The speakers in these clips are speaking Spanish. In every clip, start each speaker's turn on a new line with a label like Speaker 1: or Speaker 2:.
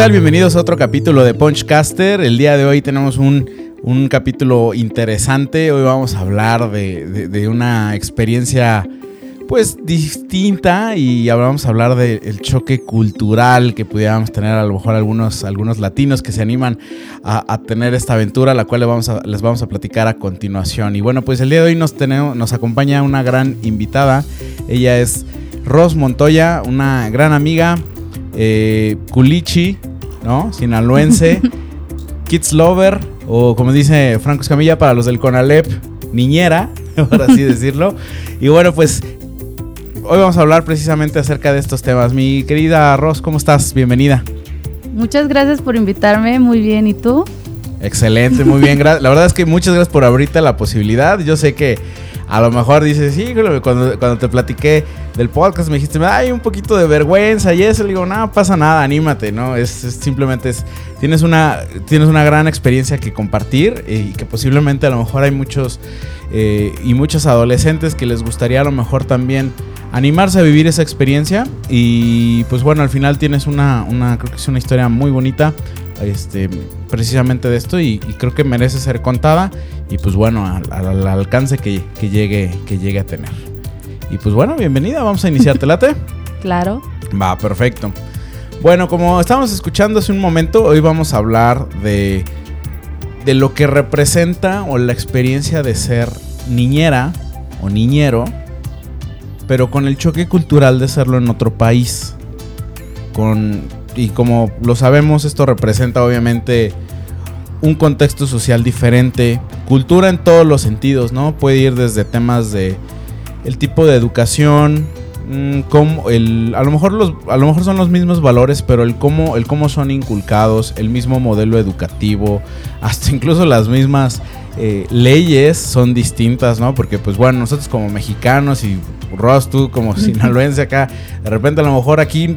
Speaker 1: tal? Bienvenidos a otro capítulo de Punchcaster. El día de hoy tenemos un, un capítulo interesante. Hoy vamos a hablar de, de, una experiencia pues distinta y vamos a hablar del choque cultural que pudiéramos tener a lo mejor algunos, algunos latinos que se animan a, tener esta aventura, la cual les vamos, a, les vamos a platicar a continuación. Y bueno, pues el día de hoy nos, tenemos, nos acompaña una gran invitada. Ella es Ros Montoya, una gran amiga, eh, culichi, ¿no? Sinaloense, kids lover, o como dice Franco Escamilla para los del Conalep, niñera, por así decirlo. Y bueno, pues hoy vamos a hablar precisamente acerca de estos temas. Mi querida Ros, ¿cómo estás? Bienvenida.
Speaker 2: Muchas gracias por invitarme, muy bien, ¿y tú?
Speaker 1: Excelente, muy bien. La verdad es que muchas gracias por abrirte la posibilidad. Yo sé que a lo mejor dices, sí, cuando, cuando te platiqué del podcast me dijiste, hay un poquito de vergüenza y eso. Le digo, no, pasa nada, anímate, ¿no? Es, simplemente es, tienes una, tienes una gran experiencia que compartir y que posiblemente a lo mejor hay muchos eh, y muchos adolescentes que les gustaría a lo mejor también animarse a vivir esa experiencia. Y pues bueno, al final tienes una, una creo que es una historia muy bonita este, precisamente de esto y, creo que merece ser contada y pues bueno, al, alcance que, llegue, que llegue a tener. Y pues bueno, bienvenida, vamos a iniciar, ¿te late?
Speaker 2: claro.
Speaker 1: Va, perfecto. Bueno, como estábamos escuchando hace un momento, hoy vamos a hablar de, de lo que representa o la experiencia de ser niñera o niñero, pero con el choque cultural de serlo en otro país. Con y como lo sabemos, esto representa obviamente un contexto social diferente, cultura en todos los sentidos, ¿no? Puede ir desde temas de el tipo de educación, mm, como el, a lo mejor los, a lo mejor son los mismos valores, pero el cómo, el cómo son inculcados, el mismo modelo educativo, hasta incluso las mismas eh, leyes son distintas, ¿no? Porque pues bueno, nosotros como mexicanos y Ross, tú como sinaloense acá, de repente a lo mejor aquí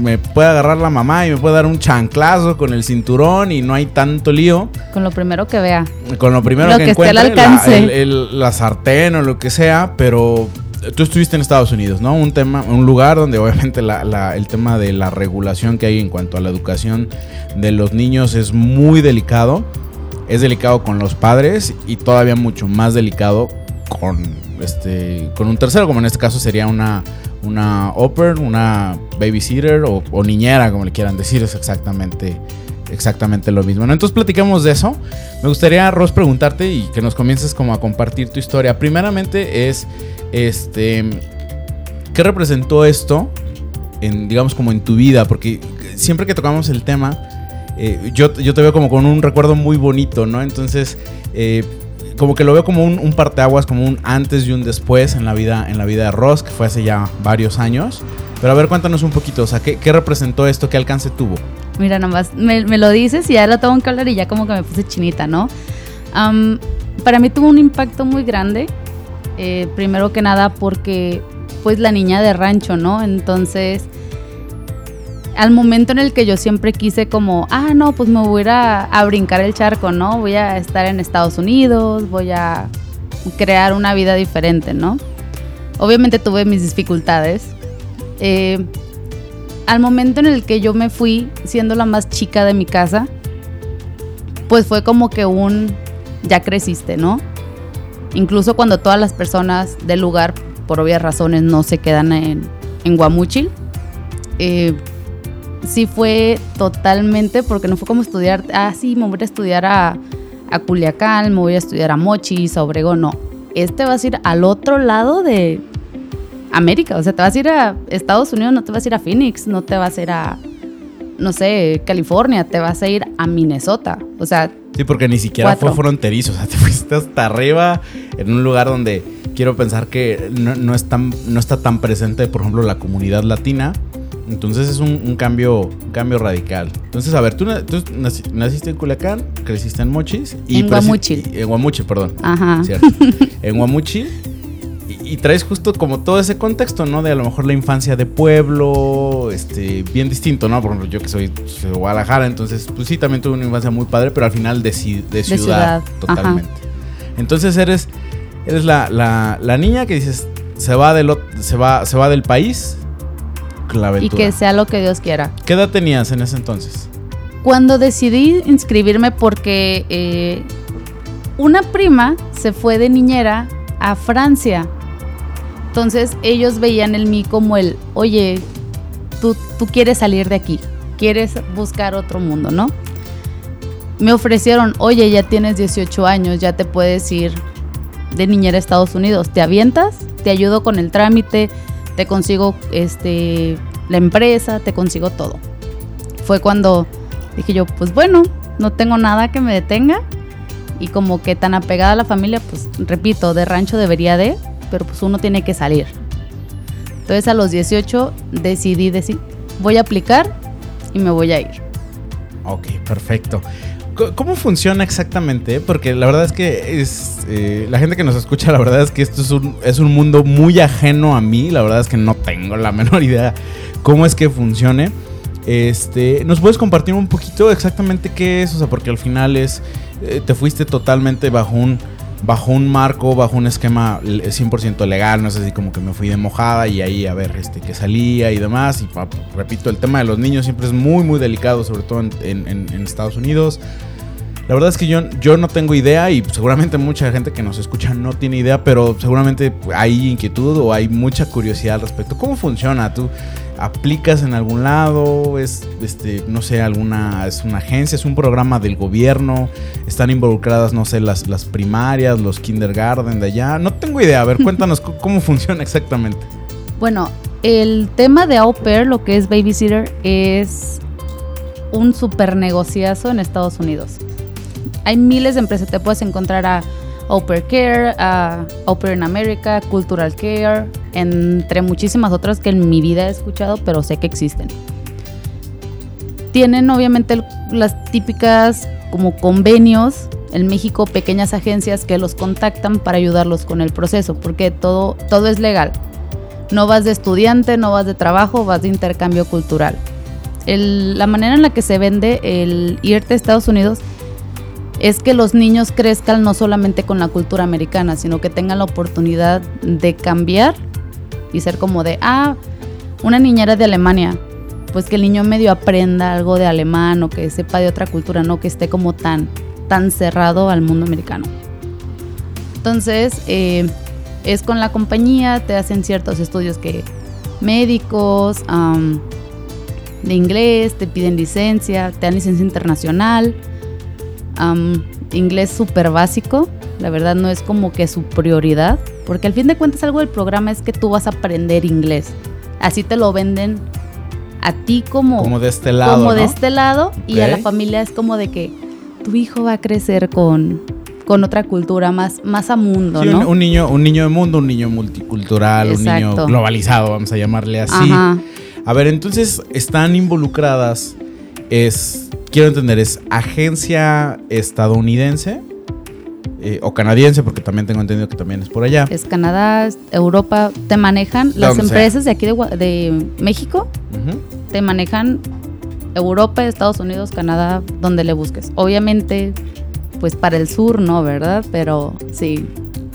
Speaker 1: me puede agarrar la mamá y me puede dar un chanclazo con el cinturón y no hay tanto lío.
Speaker 2: Con lo primero que vea.
Speaker 1: Con lo primero que, encuentre, La, sartén o lo que sea, pero tú estuviste en Estados Unidos, ¿no? Un tema, un lugar donde obviamente el tema de la regulación que hay en cuanto a la educación de los niños es muy delicado. Es delicado con los padres y todavía mucho más delicado con este con un tercero, como en este caso sería una una upper, una babysitter o, niñera, como le quieran decir, es exactamente, exactamente lo mismo. Entonces platicamos de eso. Me gustaría, Ross, preguntarte y que nos comiences como a compartir tu historia. Primeramente es, este, ¿qué representó esto, en, digamos, como en tu vida? Porque siempre que tocamos el tema, eh, yo, yo, te veo como con un recuerdo muy bonito, ¿no? Entonces, eh, como que lo veo como un, parteaguas, como un antes y un después en la vida, en la vida de Ross, que fue hace ya varios años. Pero a ver, cuéntanos un poquito, o sea, ¿qué, representó esto? ¿Qué alcance tuvo?
Speaker 2: Mira, nomás me, me, lo dices y ya lo tengo que hablar y ya como que me puse chinita, ¿no? para mí tuvo un impacto muy grande, eh, primero que nada porque pues la niña de rancho, ¿no? Entonces al momento en el que yo siempre quise como, ah, no, pues me voy a, a brincar el charco, ¿no? Voy a estar en Estados Unidos, voy a crear una vida diferente, ¿no? Obviamente tuve mis dificultades. Eh, al momento en el que yo me fui, siendo la más chica de mi casa, pues fue como que un, ya creciste, ¿no? Incluso cuando todas las personas del lugar, por obvias razones, no se quedan en, en Guamuchil, eh, sí fue totalmente, porque no fue como estudiar, ah, sí, me voy a estudiar a, a Culiacán, me voy a estudiar a Mochis, a Obregón, no. Este vas a ir al otro lado de América, o sea, te vas a ir a Estados Unidos, no te vas a ir a Phoenix, no te vas a ir a, no sé, California, te vas a ir a Minnesota, o sea...
Speaker 1: Sí, porque ni siquiera fue fronterizo, o sea, te fuiste hasta arriba en un lugar donde quiero pensar que no, no, es tan, no está tan presente, por ejemplo, la comunidad latina entonces es un, cambio, cambio radical. Entonces, a ver, tú, naciste en Culiacán, creciste en Mochis.
Speaker 2: Y en Guamuchil.
Speaker 1: En Guamuchil, perdón. Ajá. en Guamuchil. Y, traes justo como todo ese contexto, ¿no? De a lo mejor la infancia de pueblo, este, bien distinto, ¿no? Por ejemplo, yo que soy de Guadalajara, entonces, pues sí, también tuve una infancia muy padre, pero al final de, de, ciudad, totalmente. Entonces eres, eres la, la, niña que dices, se va, del, se, va, se va del país,
Speaker 2: y que sea lo que Dios quiera.
Speaker 1: ¿Qué edad tenías en ese entonces?
Speaker 2: Cuando decidí inscribirme porque eh, una prima se fue de niñera a Francia. Entonces ellos veían en mí como el, oye, tú, tú quieres salir de aquí, quieres buscar otro mundo, ¿no? Me ofrecieron, oye, ya tienes 18 años, ya te puedes ir de niñera a Estados Unidos, ¿te avientas? Te ayudo con el trámite, te consigo este, la empresa, te consigo todo. Fue cuando dije yo, pues bueno, no tengo nada que me detenga, y como que tan apegada a la familia, pues repito, de rancho debería de, pero pues uno tiene que salir. Entonces a los 18 decidí decir, voy a aplicar y me voy a ir.
Speaker 1: Ok, perfecto. ¿Cómo funciona exactamente? Porque la verdad es que es eh, la gente que nos escucha, la verdad es que esto es un, es un mundo muy ajeno a mí. La verdad es que no tengo la menor idea cómo es que funcione. Este, ¿Nos puedes compartir un poquito exactamente qué es? O sea, porque al final es eh, te fuiste totalmente bajo un, bajo un marco, bajo un esquema 100% legal, no es así como que me fui de mojada y ahí a ver este, que salía y demás. Y repito, el tema de los niños siempre es muy, muy delicado, sobre todo en, Estados Unidos. La verdad es que yo, yo no tengo idea y seguramente mucha gente que nos escucha no tiene idea, pero seguramente hay inquietud o hay mucha curiosidad al respecto. ¿Cómo funciona? ¿Tú aplicas en algún lado, es, este, no sé, alguna, es una agencia, es un programa del gobierno, están involucradas, no sé, las, las primarias, los kindergarten de allá, no tengo idea, a ver, cuéntanos cómo funciona exactamente.
Speaker 2: Bueno, el tema de au pair, lo que es babysitter, es un super negociazo en Estados Unidos. Hay miles de empresas, te puedes encontrar a Au Care, a Pair in America, Cultural Care, entre muchísimas otras que en mi vida he escuchado, pero sé que existen. Tienen obviamente las típicas como convenios en México, pequeñas agencias que los contactan para ayudarlos con el proceso, porque todo, todo es legal. No vas de estudiante, no vas de trabajo, vas de intercambio cultural. la manera en la que se vende el irte a Estados Unidos es que los niños crezcan no solamente con la cultura americana, sino que tengan la oportunidad de cambiar y ser como de, ah, una niñera de Alemania, pues que el niño medio aprenda algo de alemán o que sepa de otra cultura, no que esté como tan, tan cerrado al mundo americano. Entonces, eh, es con la compañía, te hacen ciertos estudios que médicos, de inglés, te piden licencia, te dan licencia internacional inglés súper básico. La verdad no es como que su prioridad, porque al fin de cuentas algo del programa es que tú vas a aprender inglés. Así te lo venden a ti como...
Speaker 1: Como de este lado.
Speaker 2: Como de este lado y a la familia es como de que tu hijo va a crecer con, con otra cultura más, más a mundo, ¿no?
Speaker 1: Un, niño, un niño de mundo, un niño multicultural, un niño globalizado, vamos a llamarle así. A ver, entonces están involucradas, es quiero entender, ¿es agencia estadounidense? Eh, o canadiense, porque también tengo entendido que también es por allá.
Speaker 2: Es Canadá, Europa, te manejan las empresas de aquí de, México, te manejan Europa, Estados Unidos, Canadá, donde le busques. Obviamente, pues para el sur no, ¿verdad? Pero sí,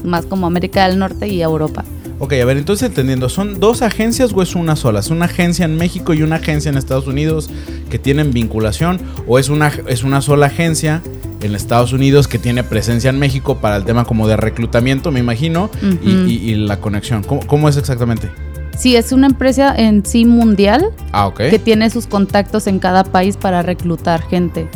Speaker 2: más como América del Norte y Europa.
Speaker 1: Ok, a ver, entonces entendiendo, ¿son dos agencias o es una sola? ¿Es una agencia en México y una agencia en Estados Unidos que tienen vinculación? ¿O es una, es una sola agencia en Estados Unidos que tiene presencia en México para el tema como de reclutamiento, me imagino, y, la conexión? ¿Cómo, es exactamente?
Speaker 2: Sí, es una empresa en sí mundial ah, que tiene sus contactos en cada país para reclutar gente.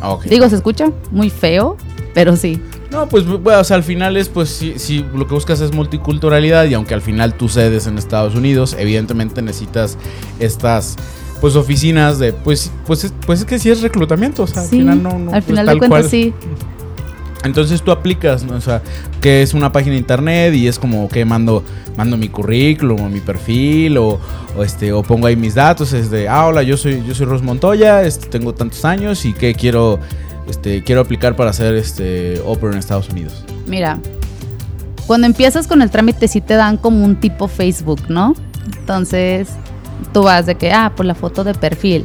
Speaker 2: Ah, Digo, se escucha muy feo, pero sí.
Speaker 1: No, pues bueno, o sea, al final es, pues, si, lo que buscas es multiculturalidad y aunque al final tú cedes en Estados Unidos, evidentemente necesitas estas, pues, oficinas de, pues, pues, pues es que sí es reclutamiento, o sea,
Speaker 2: al final no, no Al pues, final de cuentas sí.
Speaker 1: Entonces tú aplicas, ¿no? o sea, que es una página de internet y es como que mando, mando mi currículum o mi perfil o, este o pongo ahí mis datos, es de, ah, hola, yo soy yo soy Ros Montoya, este, tengo tantos años y que quiero este, quiero aplicar para hacer este Opera en Estados Unidos?
Speaker 2: Mira, cuando empiezas con el trámite sí te dan como un tipo Facebook, ¿no? Entonces tú vas de que, ah, por la foto de perfil.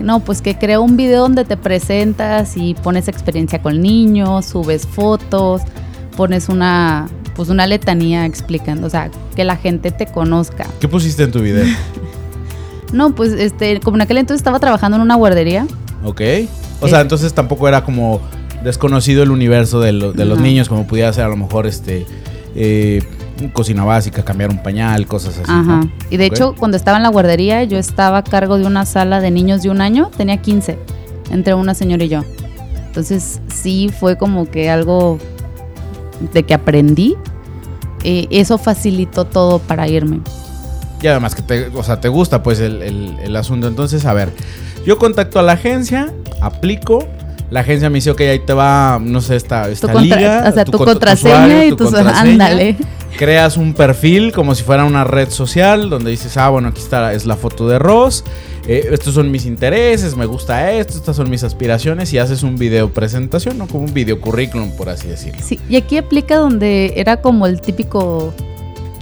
Speaker 2: No, pues que creo un video donde te presentas y pones experiencia con niños, subes fotos, pones una, pues una letanía explicando, o sea, que la gente te conozca.
Speaker 1: ¿Qué pusiste en tu video?
Speaker 2: no, pues este, como en aquel entonces estaba trabajando en una guardería,
Speaker 1: Ok. O sea, entonces tampoco era como desconocido el universo de, los niños, como pudiera ser a lo mejor este eh, cocina básica, cambiar un pañal, cosas así. Ajá.
Speaker 2: Y de hecho, cuando estaba en la guardería, yo estaba a cargo de una sala de niños de un año, tenía 15, entre una señora y yo. Entonces, sí fue como que algo de que aprendí. Eh, eso facilitó todo para irme.
Speaker 1: Y además que te, o sea, te gusta pues el, el asunto. Entonces, a ver, yo contacto a la agencia, aplico, la agencia me dice, ok, ahí te va, no sé, esta, esta liga.
Speaker 2: O sea, tu, contraseña y tu, Ándale.
Speaker 1: Creas un perfil como si fuera una red social donde dices, ah, bueno, aquí está, es la foto de Ross. Eh, estos son mis intereses, me gusta esto, estas son mis aspiraciones y haces un video presentación, ¿no? Como un video currículum, por así decirlo.
Speaker 2: Sí, y aquí aplica donde era como el típico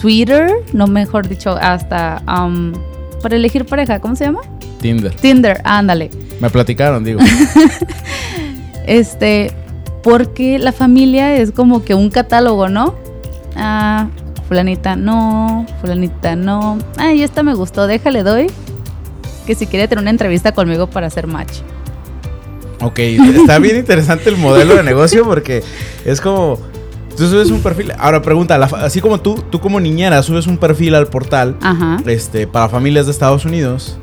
Speaker 2: Twitter, no mejor dicho, hasta um, para elegir pareja, ¿cómo se llama?
Speaker 1: Tinder.
Speaker 2: Tinder, ándale.
Speaker 1: Me platicaron, digo.
Speaker 2: este, porque la familia es como que un catálogo, ¿no? Ah, fulanita no, fulanita no. Ay, esta me gustó, déjale doy. Que si quiere tener una entrevista conmigo para hacer match.
Speaker 1: Ok, está bien interesante el modelo de negocio porque es como Tú subes un perfil. Ahora pregunta, así como tú, tú como niñera subes un perfil al portal este para familias de Estados Unidos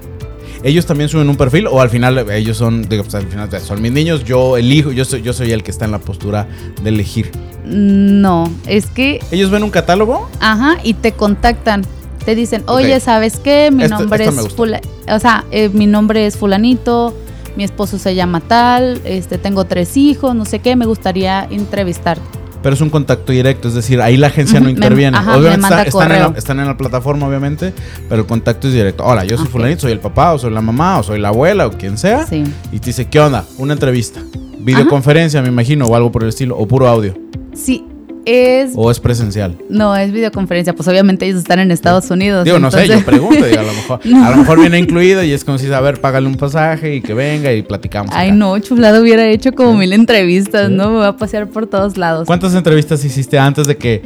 Speaker 1: ellos también suben un perfil o al final ellos son, digo, pues, al final son mis niños, yo elijo, yo soy, yo soy el que está en la postura de elegir.
Speaker 2: No, es que...
Speaker 1: ¿Ellos ven un catálogo?
Speaker 2: Ajá, y te contactan. Te dicen, oye, ¿sabes qué? Mi nombre es o sea, eh, mi nombre es fulanito, mi esposo se llama tal, este, tengo tres hijos, no sé qué, me gustaría entrevistarte
Speaker 1: pero es un contacto directo, es decir, ahí la agencia no interviene. obviamente están, en la, plataforma, obviamente, pero el contacto es directo. Hola, yo soy fulanito, soy el papá, o soy la mamá, o soy la abuela, o quien sea. Y te dice, ¿qué onda? Una entrevista. Videoconferencia, me imagino, o algo por el estilo, o puro audio.
Speaker 2: Sí, es...
Speaker 1: ¿O es presencial?
Speaker 2: No, es videoconferencia. Pues obviamente ellos están en Estados Unidos.
Speaker 1: Digo, no sé, yo pregunto. a, lo mejor, a lo mejor viene incluido y es como si, a ver, págale un pasaje y que venga y platicamos.
Speaker 2: Ay, no, chulado hubiera hecho como mil entrevistas, ¿no? Me voy a pasear por todos lados.
Speaker 1: ¿Cuántas entrevistas hiciste antes de que,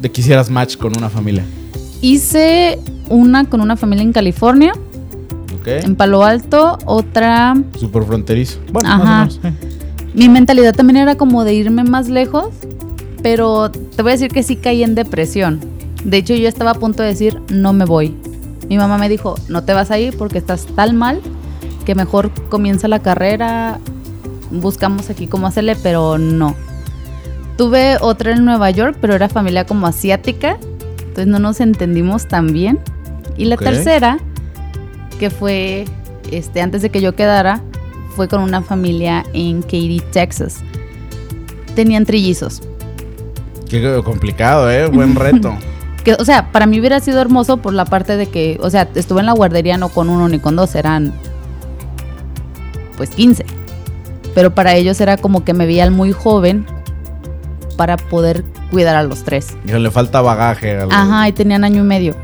Speaker 1: de que hicieras match con una familia?
Speaker 2: Hice una con una familia en California. En Palo Alto, otra...
Speaker 1: Super fronterizo. Bueno, Ajá. más o menos.
Speaker 2: Mi mentalidad también era como de irme más lejos, pero te voy a decir que sí caí en depresión. De hecho, yo estaba a punto de decir, no me voy. Mi mamá me dijo, no te vas a ir porque estás tan mal que mejor comienza la carrera, buscamos aquí cómo hacerle, pero no. Tuve otra en Nueva York, pero era familia como asiática, entonces no nos entendimos tan bien. Y la tercera, que fue este, antes de que yo quedara, fue con una familia en Katy, Texas. Tenían trillizos.
Speaker 1: Qué complicado, ¿eh? Buen reto.
Speaker 2: que, o sea, para mí hubiera sido hermoso por la parte de que, o sea, estuve en la guardería no con uno ni con dos, eran pues 15. Pero para ellos era como que me veían muy joven para poder cuidar a los tres.
Speaker 1: Y le falta bagaje.
Speaker 2: Ajá, y tenían año y medio.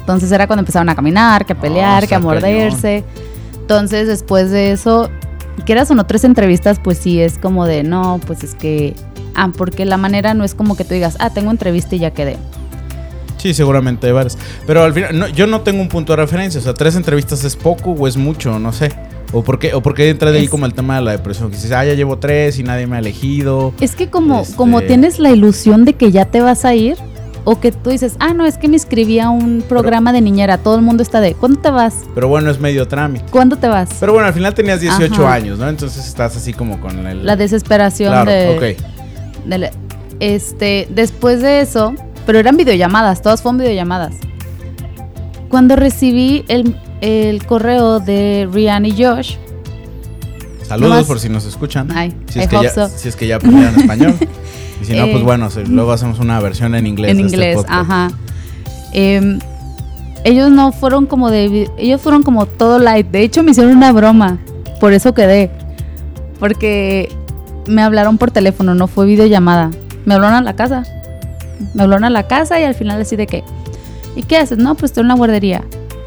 Speaker 2: Entonces era cuando empezaron a caminar, que a pelear, que a morderse. Entonces, después de eso, quieras o no tres entrevistas, pues sí, es como de, no, pues es que, ah, porque la manera no es como que tú digas, ah, tengo entrevista y ya quedé.
Speaker 1: Sí, seguramente hay varias. Pero al final, yo no tengo un punto de referencia. O sea, tres entrevistas es poco o es mucho, no sé. ¿O por qué, o por qué entra de ahí como el tema de la depresión? Que dices, ah, ya llevo tres y nadie me ha elegido.
Speaker 2: Es que como, como este tienes la ilusión de que ya te vas a ir, o que tú dices, ah, no, es que me inscribí a un programa de niñera, todo el mundo está de, ¿cuándo te vas?
Speaker 1: Pero bueno, es medio trámite.
Speaker 2: ¿Cuándo te vas?
Speaker 1: Pero bueno, al final tenías 18 años, ¿no? Entonces estás así como con el...
Speaker 2: La desesperación de... Ok. este, después de eso, pero eran videollamadas, todas fueron videollamadas. Cuando recibí el, correo de Rihanna y Josh,
Speaker 1: Saludos por si nos escuchan. Ay, si, es que ya, si es que ya aprendieron español. Y si no, pues eh, bueno, luego hacemos una versión en inglés.
Speaker 2: En este inglés, ajá. Em, ellos no fueron como de. Ellos fueron como todo light. De hecho, me hicieron una broma. Por eso quedé. Porque me hablaron por teléfono, no fue videollamada. Me hablaron a la casa. Me hablaron a la casa y al final así de que. ¿Y qué haces? No, pues estoy en la guardería.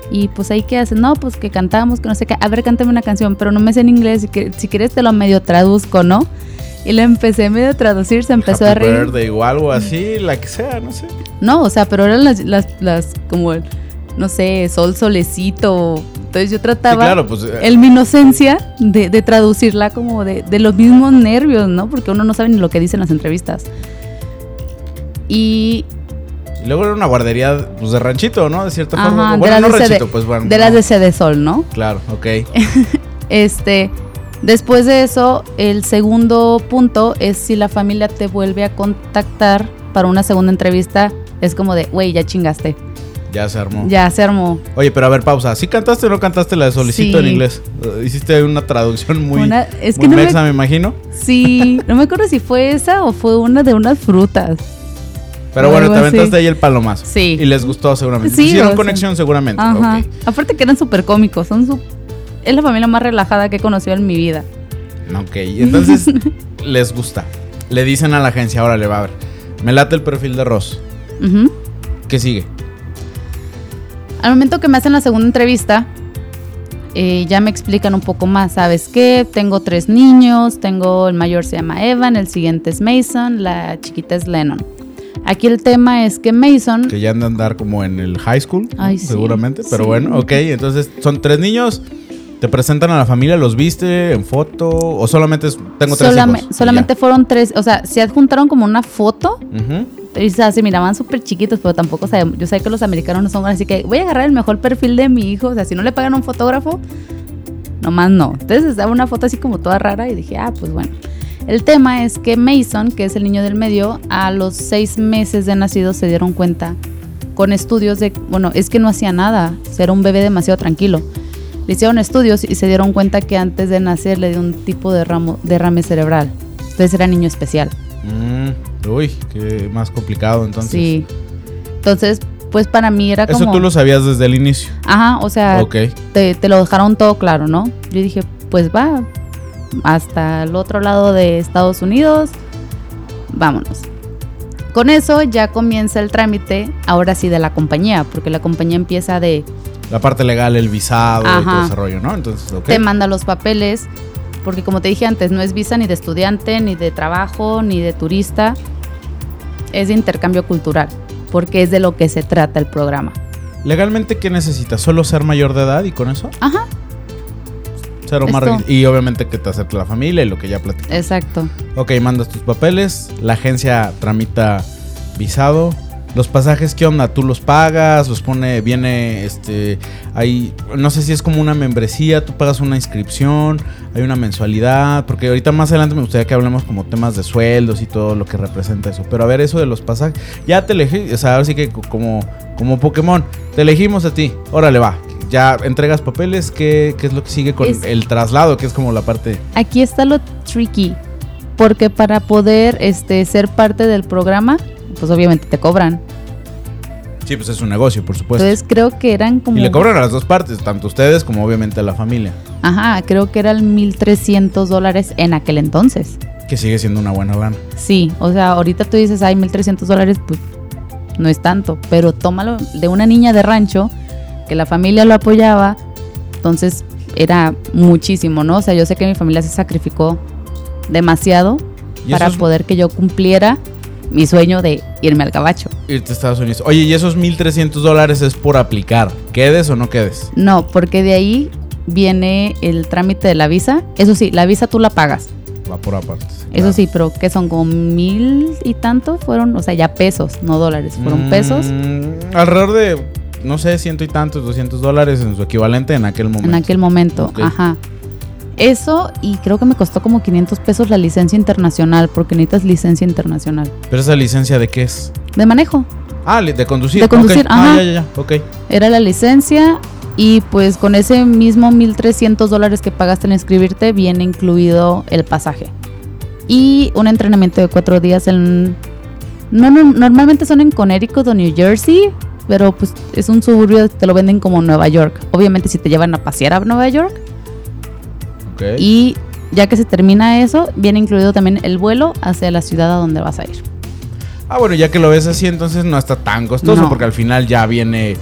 Speaker 2: Y pues ahí qué haces? No, pues que cantamos, que no sé qué. A ver, cántame una canción, pero no me sé en inglés. Si, quieres te lo medio traduzco, ¿no? Y le empecé medio a traducir, se empezó a reír.
Speaker 1: Verde o algo así, la que sea, no sé.
Speaker 2: No, o sea, pero eran las, las, las como no sé, sol, solecito. Entonces yo trataba, pues, eh, en mi inocencia, de, traducirla como de, los mismos nervios, ¿no? Porque uno no sabe ni lo que dicen las entrevistas. Y
Speaker 1: luego era una guardería pues, de ranchito, ¿no? De cierta forma.
Speaker 2: Bueno, no ranchito, pues bueno. De las de Sol, ¿no?
Speaker 1: Claro, ok.
Speaker 2: este, después de eso, el segundo punto es si la familia te vuelve a contactar para una segunda entrevista, es como de, güey, ya chingaste.
Speaker 1: Ya se armó.
Speaker 2: Ya se armó.
Speaker 1: Oye, pero a ver, pausa. ¿Sí cantaste o no cantaste la de Solicito en inglés? Uh, hiciste una traducción muy, es que me... me imagino.
Speaker 2: Sí, no me acuerdo si fue esa o fue una de unas frutas.
Speaker 1: Pero bueno, te aventaste ahí el palomazo. Sí. Y les gustó seguramente. Sí, Hicieron conexión seguramente. Ajá.
Speaker 2: Aparte que eran súper cómicos. Son su... Es la familia más relajada que he conocido en mi vida.
Speaker 1: Ok, entonces les gusta. Le dicen a la agencia, ahora le va a ver. Me late el perfil de Ross. ¿Qué sigue?
Speaker 2: Al momento que me hacen la segunda entrevista, eh, ya me explican un poco más. ¿Sabes qué? Tengo tres niños. Tengo el mayor se llama Evan, el siguiente es Mason, la chiquita es Lennon. Aquí el tema es que Mason.
Speaker 1: Que ya anda a andar como en el high school, seguramente. Pero bueno, ok. Entonces son tres niños. ¿Te presentan a la familia? ¿Los viste en foto? ¿O solamente tengo tres
Speaker 2: Solamente fueron tres. O sea, se adjuntaron como una foto. Y se miraban súper chiquitos, pero tampoco sabemos. Yo sé que los americanos no son así que voy a agarrar el mejor perfil de mi hijo. O sea, si no le pagan a un fotógrafo, nomás no. Entonces estaba una foto así como toda rara y dije, ah, pues bueno. El tema es que Mason, que es el niño del medio, a los seis meses de nacido se dieron cuenta con estudios de, bueno, es que no hacía nada, era un bebé demasiado tranquilo. Le hicieron estudios y se dieron cuenta que antes de nacer le dio un tipo de ramo, derrame cerebral. Entonces era niño especial.
Speaker 1: Mm, uy, qué más complicado entonces.
Speaker 2: Sí. Entonces, pues para mí era como...
Speaker 1: Eso tú lo sabías desde el inicio.
Speaker 2: Ajá, o sea, te, te lo dejaron todo claro, ¿no? Yo dije, pues va, hasta el otro lado de Estados Unidos, vámonos. Con eso ya comienza el trámite, ahora sí, de la compañía, porque la compañía empieza de...
Speaker 1: La parte legal, el visado y todo ese rollo, ¿no? Entonces,
Speaker 2: Te manda los papeles, porque como te dije antes, no es visa ni de estudiante, ni de trabajo, ni de turista, es de intercambio cultural, porque es de lo que se trata el programa.
Speaker 1: ¿Legalmente qué necesitas? ¿Solo ser mayor de edad y con eso?
Speaker 2: Ajá,
Speaker 1: y obviamente que te acepte la familia y lo que ya platicamos.
Speaker 2: Exacto.
Speaker 1: Ok, mandas tus papeles, la agencia tramita visado. Los pasajes, ¿qué onda? ¿Tú los pagas? ¿Los pone, viene, este, hay, no sé si es como una membresía, tú pagas una inscripción, hay una mensualidad, porque ahorita más adelante me gustaría que hablemos como temas de sueldos y todo lo que representa eso. Pero a ver, eso de los pasajes, ya te elegí, o sea, ahora sí que como, como Pokémon, te elegimos a ti, órale va, ya entregas papeles, ¿qué, es lo que sigue con el traslado, que es como la parte...
Speaker 2: Aquí está lo tricky, porque para poder este, ser parte del programa, pues obviamente te cobran.
Speaker 1: Sí, pues es un negocio, por supuesto.
Speaker 2: Entonces creo que eran como...
Speaker 1: Y le cobran a las dos partes, tanto ustedes como obviamente a la familia.
Speaker 2: Ajá, creo que eran 1.300 dólares en aquel entonces.
Speaker 1: Que sigue siendo una buena gana.
Speaker 2: Sí, o sea, ahorita tú dices, ay, 1.300 dólares, pues no es tanto, pero tómalo de una niña de rancho que la familia lo apoyaba, entonces era muchísimo, ¿no? O sea, yo sé que mi familia se sacrificó demasiado para poder que yo cumpliera mi sueño de irme al cabacho.
Speaker 1: Irte a Estados Unidos. Oye, ¿y esos 1.300 dólares es por aplicar? ¿Quedes o no quedes?
Speaker 2: No, porque de ahí viene el trámite de la visa. Eso sí, la visa tú la pagas.
Speaker 1: Va por aparte.
Speaker 2: Eso sí, pero que son como mil y tanto fueron, o sea, ya pesos, no dólares, fueron pesos.
Speaker 1: Mm, alrededor de no sé, ciento y tantos, 200 dólares en su equivalente en aquel momento.
Speaker 2: En aquel momento, ajá. Eso y creo que me costó como 500 pesos la licencia internacional, porque necesitas licencia internacional.
Speaker 1: ¿Pero esa licencia de qué es?
Speaker 2: De manejo.
Speaker 1: Ah, de conducir.
Speaker 2: De conducir,
Speaker 1: Ah, ya, ya, ya, ok.
Speaker 2: Era la licencia y pues con ese mismo 1.300 dólares que pagaste en inscribirte viene incluido el pasaje. Y un entrenamiento de cuatro días en... No, no, normalmente son en Connecticut o New Jersey, pero pues es un suburbio, te lo venden como Nueva York. Obviamente si te llevan a pasear a Nueva York. Y ya que se termina eso, viene incluido también el vuelo hacia la ciudad a donde vas a ir.
Speaker 1: Ah, bueno, ya que lo ves así, entonces no está tan costoso porque al final ya viene...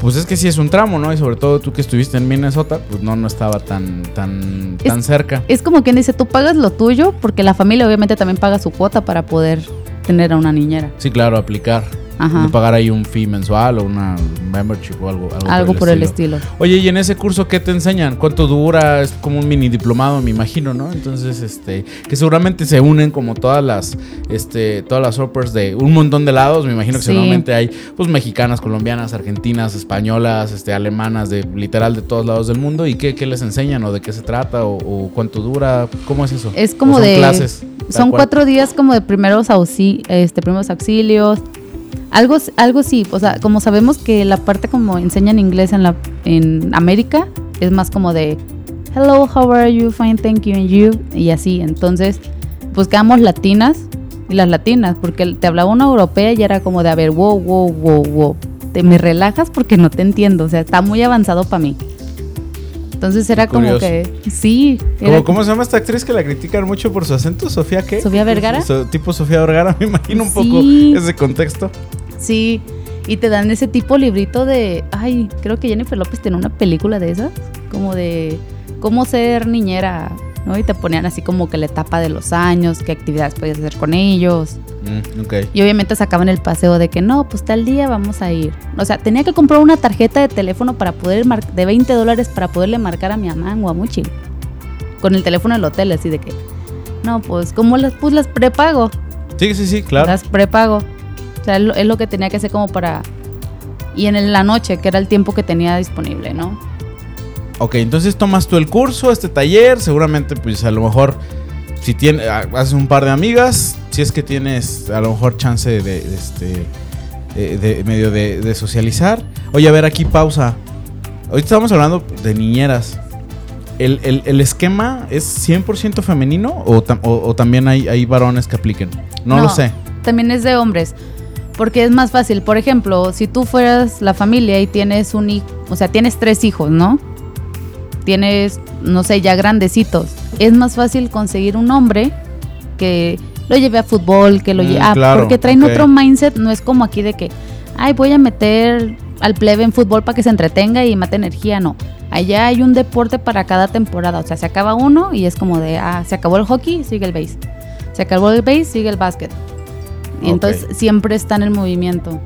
Speaker 1: Pues es que sí es un tramo, ¿no? Y sobre todo tú que estuviste en Minnesota, pues no, no estaba tan, tan, tan cerca.
Speaker 2: Es como quien dice, tú pagas lo tuyo porque la familia obviamente también paga su cuota para poder tener a una niñera.
Speaker 1: Sí, claro, aplicar. De pagar ahí un fee mensual o una membership o algo.
Speaker 2: Algo, por, el, estilo.
Speaker 1: Oye, ¿y en ese curso qué te enseñan? ¿Cuánto dura? Es como un mini diplomado, me imagino, ¿no? Entonces, este, que seguramente se unen como todas las, este, todas las offers de un montón de lados. Me imagino que seguramente hay, pues, mexicanas, colombianas, argentinas, españolas, este, alemanas, de literal de todos lados del mundo. ¿Y qué, qué les enseñan o de qué se trata o, cuánto dura? ¿Cómo es eso?
Speaker 2: Es como de clases. Son cuatro días como de primeros auxilios, este, primeros auxilios algo, algo sí, o sea, como sabemos que la parte como enseñan inglés en, la, en América es más como de Hello, how are you? Fine, thank you, and you. Y así, entonces buscamos latinas y las latinas, porque te hablaba una europea y era como de, a ver, wow, wow, wow, wow. Te me relajas porque no te entiendo, o sea, está muy avanzado para mí. Entonces era como que, sí.
Speaker 1: ¿Cómo se llama esta actriz que la critican mucho por su acento? ¿Sofía qué?
Speaker 2: ¿Sofía Vergara?
Speaker 1: tipo Sofía Vergara, me imagino un poco ese contexto.
Speaker 2: Sí, y te dan ese tipo librito de, ay, creo que Jennifer López tiene una película de esas, como de cómo ser niñera, ¿no? Y te ponían así como que la etapa de los años, qué actividades podías hacer con ellos. Mm, y obviamente sacaban el paseo de que no, pues tal día vamos a ir. O sea, tenía que comprar una tarjeta de teléfono para poder de 20 dólares para poderle marcar a mi mamá en Guamuchil. Con el teléfono del hotel, así de que, no, pues, ¿cómo las, pues las prepago?
Speaker 1: Sí, sí, sí, claro.
Speaker 2: Las prepago. O sea, es lo que tenía que hacer como para... Y en la noche, que era el tiempo que tenía disponible, ¿no?
Speaker 1: Ok, entonces tomas tú el curso, este taller, seguramente pues a lo mejor si tienes, haces un par de amigas, si es que tienes a lo mejor chance de, este, de, medio de, socializar. Oye, a ver, aquí pausa. Hoy estamos hablando de niñeras. ¿El, esquema es 100% femenino o, también hay, hay, varones que apliquen? No, lo sé.
Speaker 2: También es de hombres. Porque es más fácil. Por ejemplo, si tú fueras la familia y tienes un hijo, o sea, tienes tres hijos, ¿no? Tienes, no sé, ya grandecitos. Es más fácil conseguir un hombre que lo lleve a fútbol, que lo mm, lleve. Ah, porque traen otro mindset, no es como aquí de que, ay, voy a meter al plebe en fútbol para que se entretenga y mate energía, no. Allá hay un deporte para cada temporada, o sea, se acaba uno y es como de, ah, se acabó el hockey, sigue el base. Se acabó el base, sigue el básquet. Y entonces siempre está en el movimiento.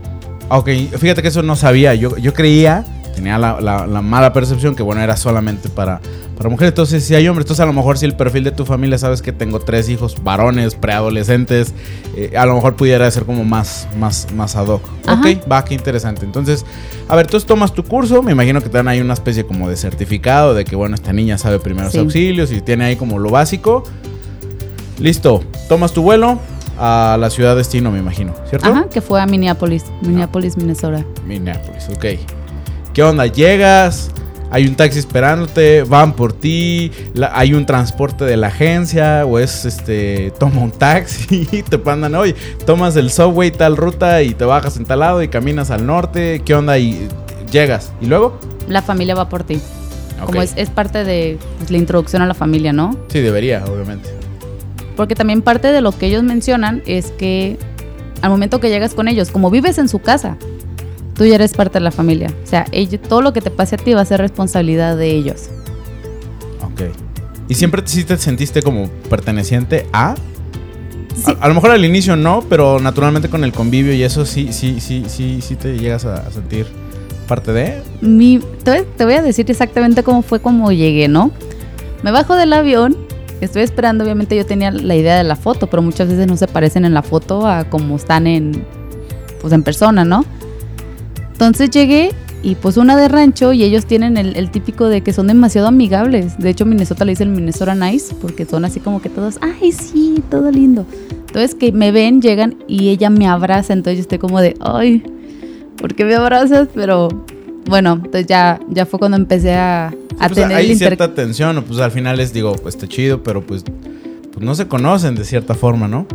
Speaker 1: Ok, fíjate que eso no sabía. Yo, yo creía, tenía la, la, mala percepción que, bueno, era solamente para, para mujeres. Entonces, si hay hombres, entonces a lo mejor si el perfil de tu familia sabes que tengo tres hijos varones, preadolescentes, eh, a lo mejor pudiera ser como más, más, más ad hoc. Ok, va, qué interesante. Entonces, a ver, entonces tomas tu curso, me imagino que te dan ahí una especie como de certificado de que, bueno, esta niña sabe primeros auxilios y tiene ahí como lo básico. Listo, tomas tu vuelo, a la ciudad destino, me imagino, ¿cierto?
Speaker 2: Ajá, que fue a Minneapolis, Minneapolis, Minnesota.
Speaker 1: Minneapolis, ok. ¿Qué onda? Llegas, hay un taxi esperándote, van por ti, hay un transporte de la agencia, o es este, toma un taxi y te mandan, oye, tomas el subway tal ruta y te bajas en tal lado y caminas al norte, ¿qué onda? Y llegas, ¿y luego?
Speaker 2: La familia va por ti. Como es, es parte de la introducción a la familia, ¿no?
Speaker 1: Sí, debería, obviamente.
Speaker 2: Porque también parte de lo que ellos mencionan es que al momento que llegas con ellos, como vives en su casa, tú ya eres parte de la familia. O sea, todo lo que te pase a ti va a ser responsabilidad de ellos.
Speaker 1: Ok. ¿Y siempre sí te sentiste como perteneciente a? A, lo mejor al inicio no, pero naturalmente con el convivio y eso sí, sí, sí, sí, sí te llegas a, sentir parte de.
Speaker 2: Mi, te, te voy a decir exactamente cómo fue como llegué, ¿no? Me bajo del avión Estoy esperando, obviamente yo tenía la idea de la foto, pero muchas veces no se parecen en la foto a como están en, pues en persona, ¿no? Entonces llegué y pues una de rancho y ellos tienen el, típico de que son demasiado amigables. De hecho, Minnesota le dice el Minnesota Nice porque son así como que todos, ay, sí, todo lindo. Entonces que me ven, llegan y ella me abraza, entonces yo estoy como de, ay, ¿por qué me abrazas? Pero bueno, entonces ya, ya fue cuando empecé a,
Speaker 1: pues, hay cierta tensión, pues al final les digo, pues está chido, pero pues, pues no se conocen de cierta forma, ¿no?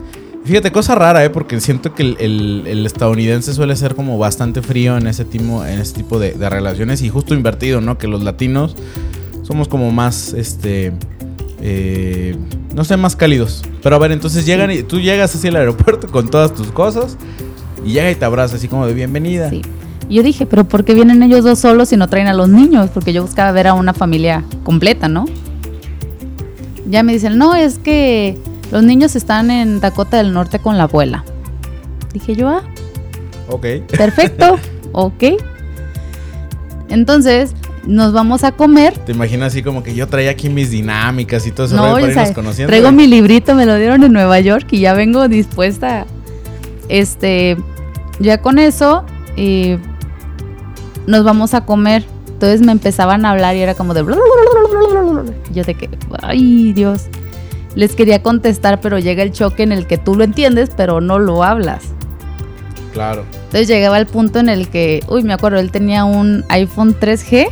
Speaker 1: Fíjate, cosa rara, ¿eh? Porque siento que el, estadounidense suele ser como bastante frío en ese tipo, en ese tipo de, relaciones y justo invertido, ¿no? Que los latinos somos como más, este, eh, no sé, más cálidos. Pero a ver, entonces llegan y tú llegas así al aeropuerto con todas tus cosas y llega y te abraza así como de bienvenida. Sí.
Speaker 2: Y yo dije, pero ¿por qué vienen ellos dos solos y no traen a los niños? Porque yo buscaba ver a una familia completa, ¿no? Ya me dicen, no, es que los niños están en Dakota del Norte con la abuela. Dije yo, ah,
Speaker 1: Ok.
Speaker 2: Perfecto. ok. Entonces, nos vamos a comer.
Speaker 1: Te imaginas así como que yo traía aquí mis dinámicas y todo eso
Speaker 2: no, para irnos conociendo. Traigo mi librito, me lo dieron en Nueva York y ya vengo dispuesta. Este, ya con eso, eh, nos vamos a comer. Entonces me empezaban a hablar y era como de... Yo de que, ay Dios. Les quería contestar, pero llega el choque en el que tú lo entiendes, pero no lo hablas.
Speaker 1: Claro.
Speaker 2: Entonces llegaba el punto en el que, uy, me acuerdo, él tenía un iPhone 3G.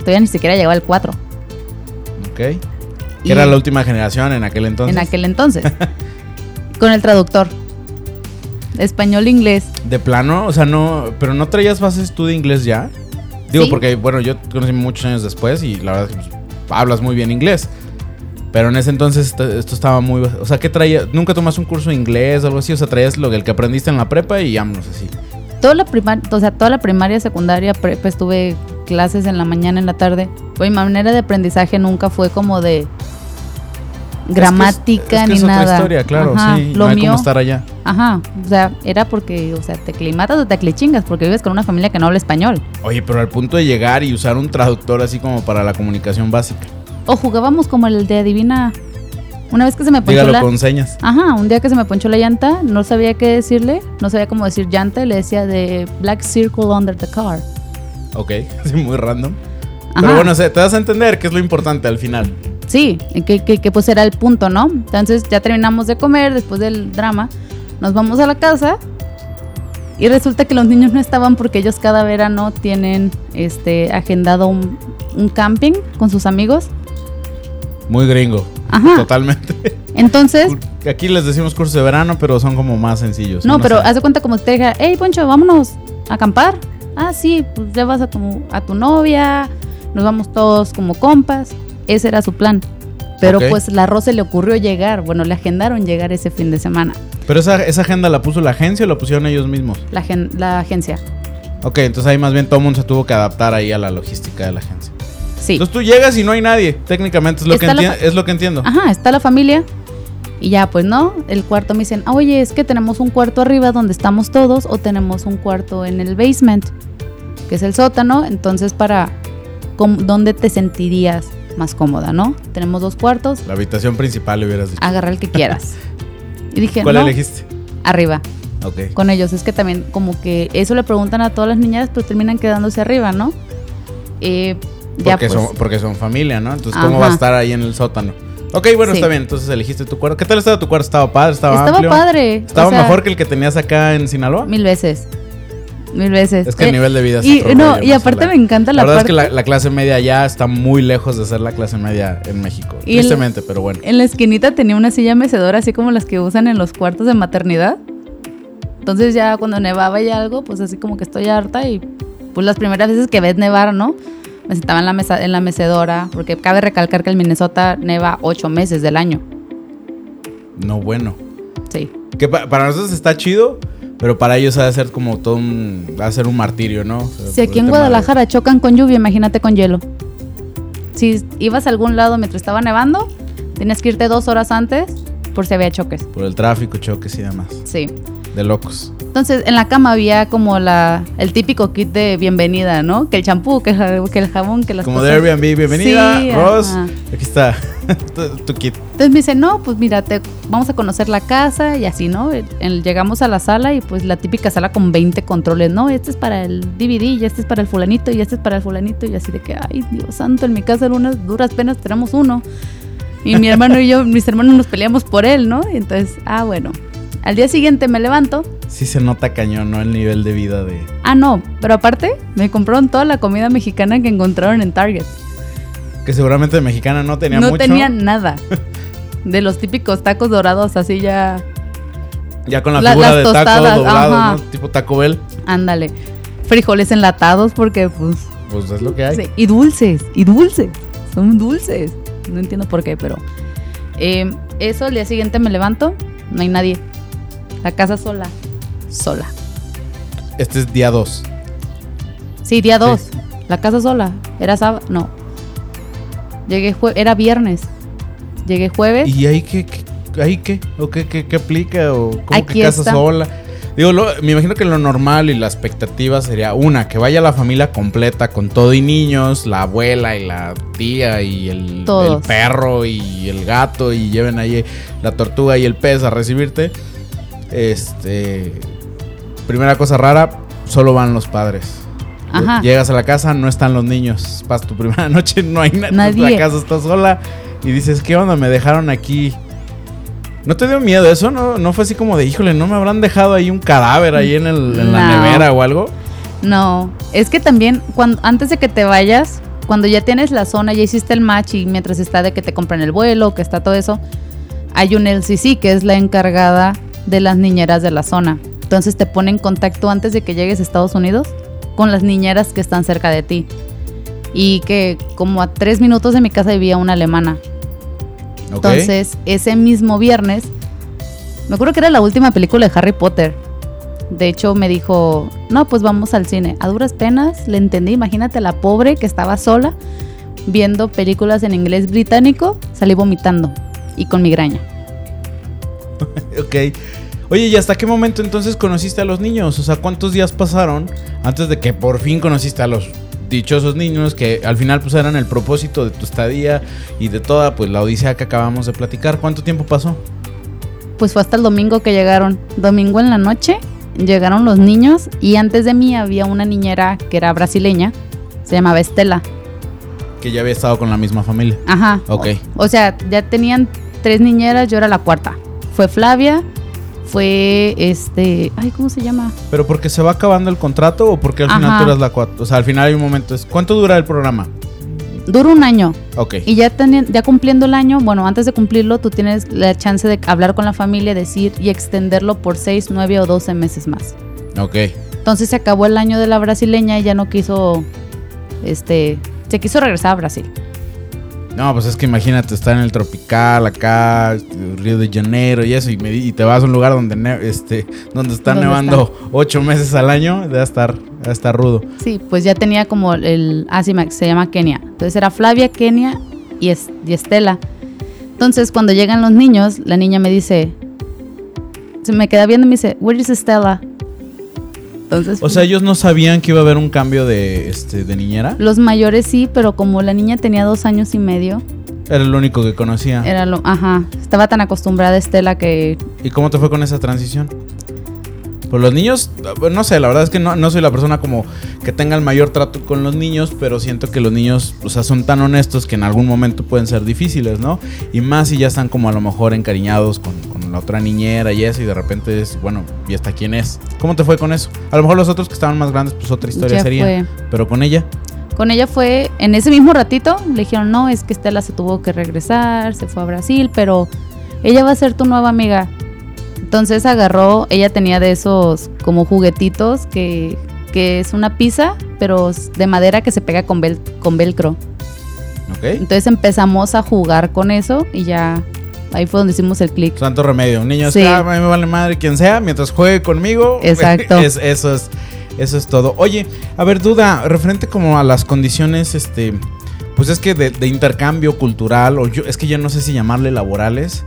Speaker 2: Todavía ni siquiera llegaba al 4.
Speaker 1: Ok. Que era la última generación en aquel entonces.
Speaker 2: En aquel entonces. con el traductor. Español-inglés.
Speaker 1: De plano, o sea, no, pero no traías bases tú de inglés ya. Digo, porque, bueno, yo conocí muchos años después y la verdad es que pues, hablas muy bien inglés. Pero en ese entonces esto, estaba muy... O sea, ¿qué traías? ¿Nunca tomaste un curso de inglés o algo así? O sea, traías lo el que aprendiste en la prepa y vámonos así.
Speaker 2: Toda la primaria, o sea, toda la primaria, secundaria, prepa, estuve clases en la mañana, en la tarde. Pues mi manera de aprendizaje nunca fue como de gramática es que es, ni otra nada.
Speaker 1: historia, claro, sí. Lo no hay mío, estar allá.
Speaker 2: Ajá, o sea, era porque, o sea, te climatas o te clichingas porque vives con una familia que no habla español.
Speaker 1: Oye, pero al punto de llegar y usar un traductor así como para la comunicación básica.
Speaker 2: O jugábamos como el de adivina. Una vez que se me ponchó
Speaker 1: Dígalo con señas.
Speaker 2: Ajá, un día que se me ponchó la llanta, no sabía qué decirle, no sabía cómo decir llanta, y le decía de Black Circle Under the Car.
Speaker 1: Ok, sí, muy random. Pero bueno, te das a entender que es lo importante al final.
Speaker 2: Sí, que, que, pues era el punto, ¿no? Entonces ya terminamos de comer después del drama, nos vamos a la casa y resulta que los niños no estaban porque ellos cada verano tienen este agendado un, camping con sus amigos.
Speaker 1: Muy gringo.
Speaker 2: Ajá.
Speaker 1: Totalmente.
Speaker 2: Entonces.
Speaker 1: Aquí les decimos cursos de verano, pero son como más sencillos.
Speaker 2: No, pero haz de cuenta como si te dijera, hey Poncho, vámonos a acampar. Ah, sí, pues llevas a tu, a tu novia, nos vamos todos como compas. Ese era su plan. Pero pues la Rose le ocurrió llegar, bueno, le agendaron llegar ese fin de semana.
Speaker 1: ¿Pero esa, esa agenda la puso la agencia o la pusieron ellos mismos?
Speaker 2: La, la agencia.
Speaker 1: Ok, entonces ahí más bien todo el mundo se tuvo que adaptar ahí a la logística de la agencia.
Speaker 2: Sí.
Speaker 1: Entonces tú llegas y no hay nadie, técnicamente es lo, que, es lo que entiendo.
Speaker 2: Ajá, está la familia. Y ya, pues no, el cuarto me dicen, oye, es que tenemos un cuarto arriba donde estamos todos o tenemos un cuarto en el basement, que es el sótano, entonces para, ¿dónde te sentirías? más cómoda, ¿no? Tenemos dos cuartos.
Speaker 1: La habitación principal le hubieras dicho.
Speaker 2: Agarra el que quieras. Y dije,
Speaker 1: ¿cuál elegiste?
Speaker 2: Arriba.
Speaker 1: Ok.
Speaker 2: Con ellos. Es que también como que eso le preguntan a todas las niñas, pero terminan quedándose arriba, ¿no?
Speaker 1: Eh, ya porque, pues. son, porque son familia, ¿no? Entonces, ¿cómo va a estar ahí en el sótano? Ok, bueno, está bien. Entonces elegiste tu cuarto. ¿Qué tal estaba tu cuarto? ¿Estaba padre? ¿Estaba,
Speaker 2: estaba padre.
Speaker 1: ¿Estaba mejor que el que tenías acá en Sinaloa?
Speaker 2: Mil veces mil veces.
Speaker 1: Es que el eh, nivel de vida es
Speaker 2: y, no, y aparte me encanta
Speaker 1: la,
Speaker 2: la
Speaker 1: verdad es que la, clase media ya está muy lejos de ser la clase media en México. tristemente, pero bueno.
Speaker 2: En la esquinita tenía una silla mecedora así como las que usan en los cuartos de maternidad. Entonces ya cuando nevaba y algo, pues así como que estoy harta y pues las primeras veces que ves nevar, ¿no? Me sentaba en la, mesa, en la mecedora, porque cabe recalcar que el Minnesota neva ocho meses del año.
Speaker 1: No bueno.
Speaker 2: Sí.
Speaker 1: Que para nosotros está chido, pero para ellos ha de ser como todo un. va a ser un martirio, ¿no?
Speaker 2: si aquí en Guadalajara chocan con lluvia, imagínate con hielo. Si ibas a algún lado mientras estaba nevando, tenías que irte dos horas antes por si había choques.
Speaker 1: Por el tráfico, choques y demás.
Speaker 2: Sí.
Speaker 1: De locos.
Speaker 2: Entonces, en la cama había como la el típico kit de bienvenida, ¿no? Que el champú, que, el jabón, que las
Speaker 1: Como de Airbnb, bienvenida, Ross. Aquí está tu, kit.
Speaker 2: Entonces me dice, no, pues mira, te, vamos a conocer la casa y así, ¿no? llegamos a la sala y pues la típica sala con 20 controles, ¿no? Este es para el DVD y este es para el fulanito y este es para el fulanito y así de que, ay, Dios santo, en mi casa en unas duras penas tenemos uno. Y mi hermano y yo, mis hermanos nos peleamos por él, ¿no? Y entonces, ah, bueno. Al día siguiente me levanto.
Speaker 1: Sí se nota cañón, ¿no? El nivel de vida de...
Speaker 2: Ah, no, pero aparte me compraron toda la comida mexicana que encontraron en Target.
Speaker 1: Que seguramente mexicana no tenía
Speaker 2: mucho.
Speaker 1: No
Speaker 2: tenía nada. De los típicos tacos dorados así ya...
Speaker 1: Ya con la figura de taco doblado, ¿no? Tipo Taco Bell.
Speaker 2: Ándale. Frijoles enlatados porque pues...
Speaker 1: Pues es lo que hay.
Speaker 2: Y dulces, y dulces. Son dulces. No entiendo por qué, pero... Eh, eso, al día siguiente me levanto, no hay nadie. La casa sola. Sola.
Speaker 1: Este es día 2.
Speaker 2: Sí, día 2. La casa sola. Era sábado. No. Llegué Era viernes. Llegué jueves.
Speaker 1: ¿Y ahí qué? ahí qué? ¿O qué, qué, aplica? ¿O cómo que casa sola? Digo, me imagino que lo normal y la expectativa sería una, que vaya la familia completa con todo y niños, la abuela y la tía y el, perro y el gato y lleven ahí la tortuga y el pez a recibirte. Este, primera cosa rara, solo van los padres. Ajá. Llegas a la casa, no están los niños. Pasas tu primera noche, no hay nadie. La casa está sola y dices, ¿qué onda? Me dejaron aquí ¿No te dio miedo eso? ¿No, no fue así como de, híjole, ¿no me habrán dejado ahí un cadáver ahí en, el, la nevera o algo?
Speaker 2: No, es que también cuando, antes de que te vayas, cuando ya tienes la zona, ya hiciste el match y mientras está de que te compran el vuelo, que está todo eso, hay un LCC que es la encargada de las niñeras de la zona. Entonces te pone en contacto antes de que llegues a Estados Unidos con las niñeras que están cerca de ti. Y que como a tres minutos de mi casa vivía una alemana. Entonces, ese mismo viernes, me acuerdo que era la última película de Harry Potter. De hecho, me dijo, no, pues vamos al cine. A duras penas, le entendí. Imagínate la pobre que estaba sola viendo películas en inglés británico, salí vomitando y con migraña.
Speaker 1: ok. Oye, ¿y hasta qué momento entonces conociste a los niños? O sea, ¿cuántos días pasaron antes de que por fin conociste a los dichosos niños que al final pues eran el propósito de tu estadía y de toda pues la odisea que acabamos de platicar. ¿Cuánto tiempo pasó?
Speaker 2: Pues fue hasta el domingo que llegaron. Domingo en la noche llegaron los niños y antes de mí había una niñera que era brasileña, se llamaba Estela.
Speaker 1: Que ya había estado con la misma familia.
Speaker 2: Ajá. Ok. O, o sea, ya tenían tres niñeras, yo era la cuarta. Fue Flavia, fue este, ay, ¿cómo se llama?
Speaker 1: ¿Pero porque se va acabando el contrato o porque al final tú eras la cuatro? O sea, al final hay un momento, ¿cuánto dura el programa?
Speaker 2: Dura un año.
Speaker 1: Ok.
Speaker 2: Y ya, ya cumpliendo el año, bueno, antes de cumplirlo, tú tienes la chance de hablar con la familia, decir y extenderlo por 6, 9 o 12 meses más.
Speaker 1: Ok.
Speaker 2: Entonces se acabó el año de la brasileña y ya no quiso, este, se quiso regresar a Brasil.
Speaker 1: No, pues es que imagínate estar en el tropical acá, Río de Janeiro y eso, y, te vas a un lugar donde este, donde está nevando ocho meses al año, debe estar, debe estar rudo.
Speaker 2: Sí, pues ya tenía como el, ah, se llama Kenia. Entonces era Flavia, Kenia y, y Estela. Entonces cuando llegan los niños, la niña me dice, se me queda viendo y me dice, where is Estela?
Speaker 1: O sea, ellos no sabían que iba a haber un cambio de, este, de niñera.
Speaker 2: Los mayores sí, pero como la niña tenía dos años y medio.
Speaker 1: Era el único que conocía.
Speaker 2: Era lo, ajá. Estaba tan acostumbrada Estela que.
Speaker 1: ¿Y cómo te fue con esa transición? Pues los niños, no sé, la verdad es que no, soy la persona como que tenga el mayor trato con los niños, pero siento que los niños, o sea, son tan honestos que en algún momento pueden ser difíciles, ¿no? Y más si ya están como a lo mejor encariñados con, la otra niñera y eso, y de repente es, bueno, ¿y hasta quién es? ¿Cómo te fue con eso? A lo mejor los otros que estaban más grandes, pues otra historia sería. Pero con ella.
Speaker 2: Con ella fue, en ese mismo ratito, le dijeron, no, es que Estela se tuvo que regresar, se fue a Brasil, pero ella va a ser tu nueva amiga entonces agarró, ella tenía de esos como juguetitos que, que es una pizza, pero de madera que se pega con, con velcro.
Speaker 1: Okay.
Speaker 2: Entonces empezamos a jugar con eso y ya ahí fue donde hicimos el clic.
Speaker 1: Santo remedio. Un niño, sí. a mí me vale madre quien sea, mientras juegue conmigo.
Speaker 2: Exacto.
Speaker 1: eso es eso es todo. Oye, a ver, duda, referente como a las condiciones, este, pues es que de, de intercambio cultural, o yo, es que yo no sé si llamarle laborales,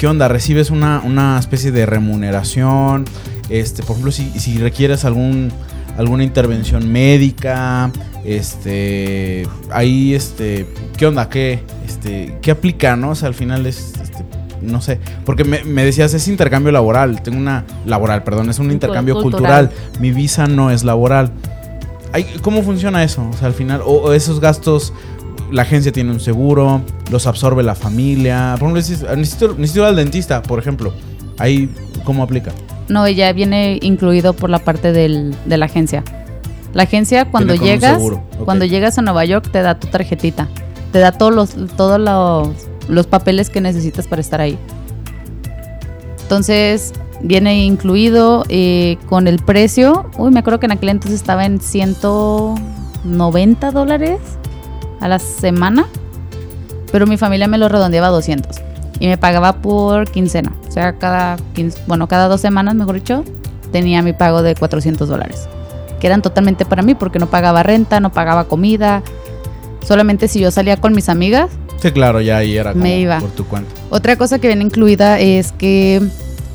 Speaker 1: ¿qué onda? ¿Recibes una, especie de remuneración? Este, por ejemplo, si, requieres algún, alguna intervención médica, este, ahí, este, ¿qué onda? ¿Qué, este, qué aplica, no? O sea, al final es, este, no sé, porque me, decías, es intercambio laboral, tengo una, laboral, perdón, es un intercambio cultural. mi visa no es laboral. ¿Cómo funciona eso? O sea, al final, o esos gastos la agencia tiene un seguro, los absorbe la familia. Por ejemplo, necesito, necesito al dentista, por ejemplo. Ahí, ¿cómo aplica?
Speaker 2: No, ya viene incluido por la parte del, de la agencia. La agencia cuando llegas, cuando llegas a Nueva York te da tu tarjetita, te da todos los, todos los, los papeles que necesitas para estar ahí. Entonces viene incluido eh, con el precio. Uy, me acuerdo que en aquel entonces estaba en 190 dólares a la semana, pero mi familia me lo redondeaba a 200 y me pagaba por quincena. O sea, cada, bueno, cada dos semanas, mejor dicho, tenía mi pago de 400 dólares, que eran totalmente para mí porque no pagaba renta, no pagaba comida. Solamente si yo salía con mis amigas.
Speaker 1: Sí, claro, ya ahí era
Speaker 2: me iba.
Speaker 1: por tu cuenta.
Speaker 2: Otra cosa que viene incluida es que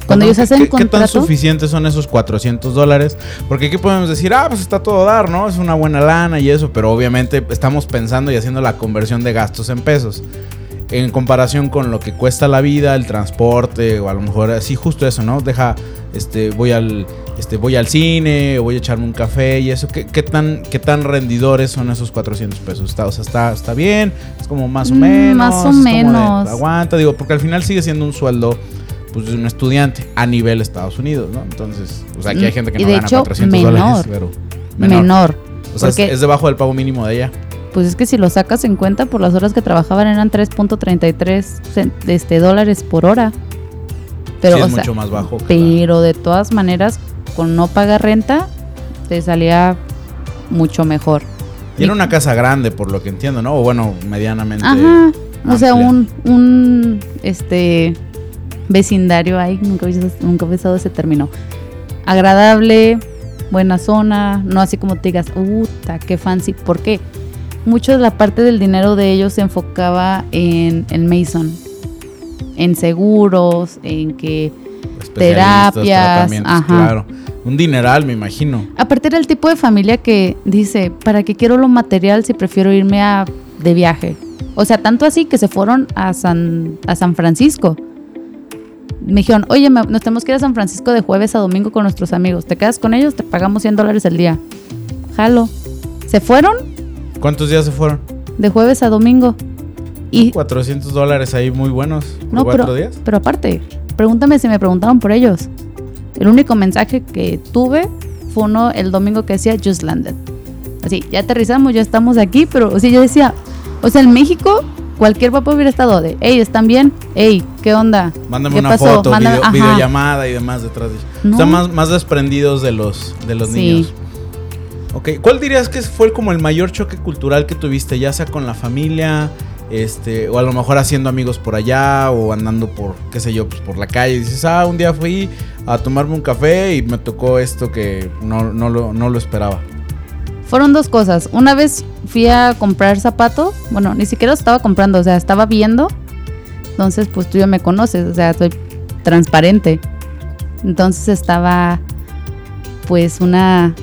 Speaker 2: Cuando ellos hacen
Speaker 1: ¿qué, ¿Qué tan suficientes son esos 400 dólares? Porque aquí podemos decir, ah, pues está todo dar, ¿no? Es una buena lana y eso, pero obviamente estamos pensando y haciendo la conversión de gastos en pesos. En comparación con lo que cuesta la vida, el transporte, o a lo mejor así, justo eso, ¿no? Deja, este, voy al, este, voy al cine, voy a echarme un café y eso. ¿Qué, tan, qué tan rendidores son esos 400 pesos? Está, o sea, está, está bien, es como más o mm, menos.
Speaker 2: más o menos.
Speaker 1: aguanta, digo, porque al final sigue siendo un sueldo pues, de un estudiante a nivel Estados Unidos, ¿no? Entonces, o sea, aquí hay gente que no gana 400 dólares, pero
Speaker 2: menor.
Speaker 1: O sea, es, debajo del pago mínimo de ella.
Speaker 2: Pues es que si lo sacas en cuenta, por las horas que trabajaban eran 3.33 este, dólares por hora.
Speaker 1: Pero, es mucho más bajo.
Speaker 2: Pero de todas maneras, con no pagar renta, te salía mucho mejor.
Speaker 1: Y era una casa grande, por lo que entiendo, ¿no? O bueno, medianamente.
Speaker 2: Ajá. O sea, un, un este vecindario ahí, nunca he, nunca he pensado ese término. Agradable, buena zona, no así como te digas, puta, qué fancy. ¿Por qué? Mucho de la parte del dinero de ellos se enfocaba en el Mason, en seguros, en que terapias, ajá. claro.
Speaker 1: Un dineral, me imagino.
Speaker 2: Aparte era el tipo de familia que dice, ¿para qué quiero lo material si prefiero irme a, de viaje? O sea, tanto así que se fueron a San, a San Francisco. Me dijeron, oye, nos tenemos que ir a San Francisco de jueves a domingo con nuestros amigos. ¿Te quedas con ellos? Te pagamos 100 dólares al día. Jalo. ¿Se fueron?
Speaker 1: ¿Cuántos días se fueron?
Speaker 2: De jueves a domingo.
Speaker 1: Y 400 dólares ahí muy buenos. no, cuatro días.
Speaker 2: Pero aparte, pregúntame si me preguntaron por ellos. El único mensaje que tuve fue uno el domingo que decía Just Landed. Así, ya aterrizamos, ya estamos aquí, pero o yo decía, o sea, en México cualquier papá hubiera estado de, hey, ¿están bien? Hey, ¿qué onda?
Speaker 1: Mándame una foto, videollamada y demás detrás de ellos. Están más, más desprendidos de los, de los niños. Ok, ¿cuál dirías que fue como el mayor choque cultural que tuviste, ya sea con la familia, este, o a lo mejor haciendo amigos por allá o andando por, qué sé yo, pues por la calle. Y dices, ah, un día fui a tomarme un café y me tocó esto que no, no, lo, no lo esperaba.
Speaker 2: Fueron dos cosas. Una vez fui a comprar zapatos. Bueno, ni siquiera estaba comprando, o sea, estaba viendo. Entonces, pues tú ya me conoces, o sea, soy transparente. Entonces estaba, pues, una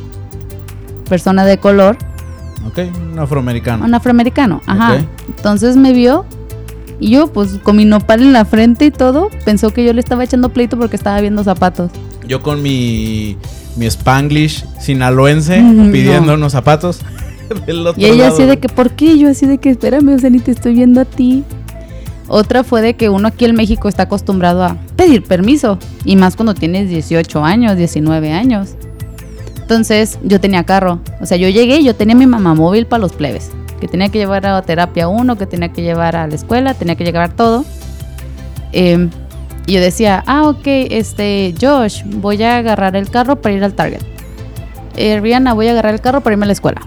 Speaker 2: persona de color
Speaker 1: Ok, un afroamericano.
Speaker 2: Un afroamericano, ajá. Entonces me vio y yo, pues con mi nopal en la frente y todo, pensó que yo le estaba echando pleito porque estaba viendo zapatos.
Speaker 1: Yo con mi, mi spanglish sinaloense pidiendo unos zapatos.
Speaker 2: y ella así de que, ¿por qué? Yo así de que, espérame, o sea, ni te estoy viendo a ti. Otra fue de que uno aquí en México está acostumbrado a pedir permiso. Y más cuando tienes 18 años, 19 años. Entonces yo tenía carro. O sea, yo llegué yo tenía mi mamá móvil para los plebes. Que tenía que llevar a terapia uno, que tenía que llevar a la escuela, tenía que llevar todo. Em, y yo decía, ah, ok, este, Josh, voy a agarrar el carro para ir al Target. Eh, Rihanna, voy a agarrar el carro para irme a la escuela.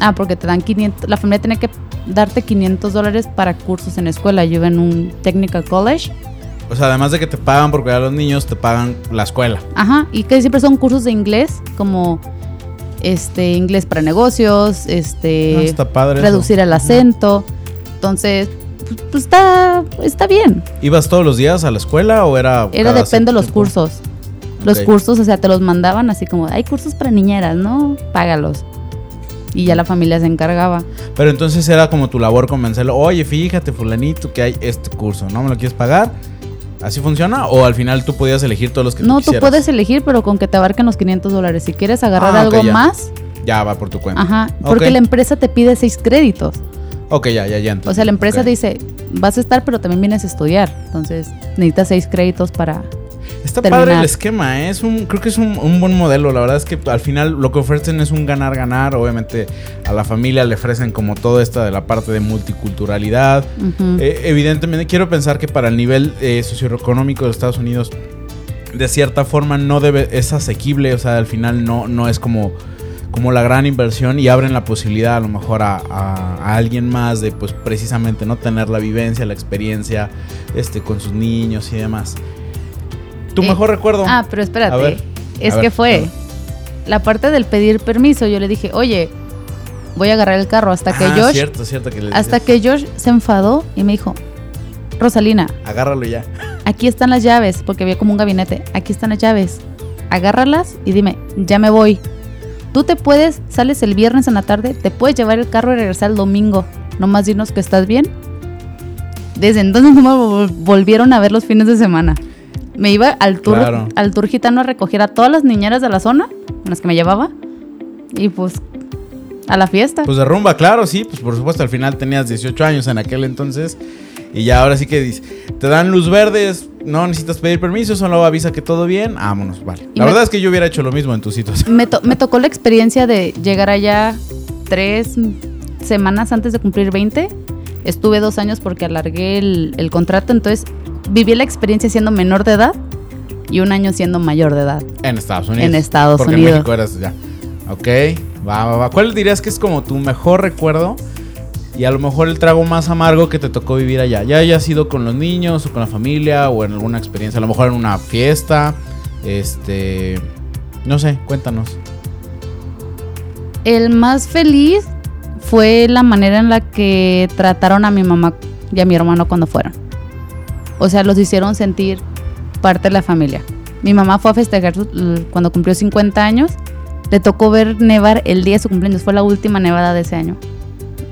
Speaker 2: Ah, porque te dan 500, la familia tiene que darte 500 dólares para cursos en la escuela. Yo iba en un technical college
Speaker 1: o sea, además de que te pagan por cuidar a los niños, te pagan la escuela.
Speaker 2: Ajá, y que siempre son cursos de inglés, como este inglés para negocios, este reducir el acento. Entonces, pues, pues, está está bien.
Speaker 1: ¿Ibas todos los días a la escuela o era
Speaker 2: Era depende de los cursos. Los cursos, o sea, te los mandaban así como, hay cursos para niñeras, ¿no? Págalos. Y ya la familia se encargaba.
Speaker 1: Pero entonces era como tu labor convencerlo, oye, fíjate, fulanito, que hay este curso, ¿no me lo quieres pagar? ¿Así funciona? ¿O al final tú podías elegir todos los que
Speaker 2: No, tú, puedes elegir, pero con que te abarquen los 500 dólares. Si quieres agarrar ah, algo más.
Speaker 1: Ya va por tu cuenta.
Speaker 2: Ajá. Porque la empresa te pide seis créditos.
Speaker 1: Ok, ya, ya, ya.
Speaker 2: O sea, la empresa dice, vas a estar, pero también vienes a estudiar. Entonces, necesitas seis créditos para
Speaker 1: Está padre el esquema, ¿eh? es un, creo que es un, buen modelo. La verdad es que al final lo que ofrecen es un ganar-ganar. Obviamente a la familia le ofrecen como todo esto de la parte de multiculturalidad. Eh, evidentemente quiero pensar que para el nivel eh, socioeconómico de Estados Unidos, de cierta forma no debe, es asequible. O sea, al final no, no es como como la gran inversión y abren la posibilidad a lo mejor a, a, alguien más de pues precisamente no tener la vivencia, la experiencia este, con sus niños y demás. Tu eh, mejor recuerdo.
Speaker 2: Ah, pero espérate. es que fue la parte del pedir permiso. Yo le dije, oye, voy a agarrar el carro hasta que ah, Josh.
Speaker 1: Cierto, cierto que
Speaker 2: hasta que Josh se enfadó y me dijo, Rosalina.
Speaker 1: Agárralo ya.
Speaker 2: aquí están las llaves, porque había como un gabinete, aquí están las llaves, agárralas y dime, ya me voy. Tú te puedes, sales el viernes en la tarde, te puedes llevar el carro y regresar el domingo, nomás dinos que estás bien. Desde entonces no me volvieron a ver los fines de semana. Me iba al tour, al tour gitano a recoger a todas las niñeras de la zona, en las que me llevaba, y pues a la fiesta.
Speaker 1: Pues de rumba, claro, sí, pues por supuesto, al final tenías 18 años en aquel entonces. Y ya ahora sí que te dan luz verdes, no necesitas pedir permiso, solo avisa que todo bien, vámonos, vale. La verdad es que yo hubiera hecho lo mismo en tu situación.
Speaker 2: Me, me tocó la experiencia de llegar allá tres semanas antes de cumplir 20. Estuve dos años porque alargué el, el contrato, entonces viví la experiencia siendo menor de edad y un año siendo mayor de edad.
Speaker 1: En Estados Unidos.
Speaker 2: En Estados
Speaker 1: porque
Speaker 2: Unidos.
Speaker 1: En México eras ya. Ok, va, va, va. ¿Cuál dirías que es como tu mejor recuerdo? Y a lo mejor el trago más amargo que te tocó vivir allá. Ya haya sido con los niños o con la familia o en alguna experiencia. A lo mejor en una fiesta. Este. No sé, cuéntanos.
Speaker 2: El más feliz fue la manera en la que trataron a mi mamá y a mi hermano cuando fueron. O sea, los hicieron sentir parte de la familia. Mi mamá fue a festejar cuando cumplió 50 años le tocó ver nevar el día de su cumpleaños. Fue la última nevada de ese año.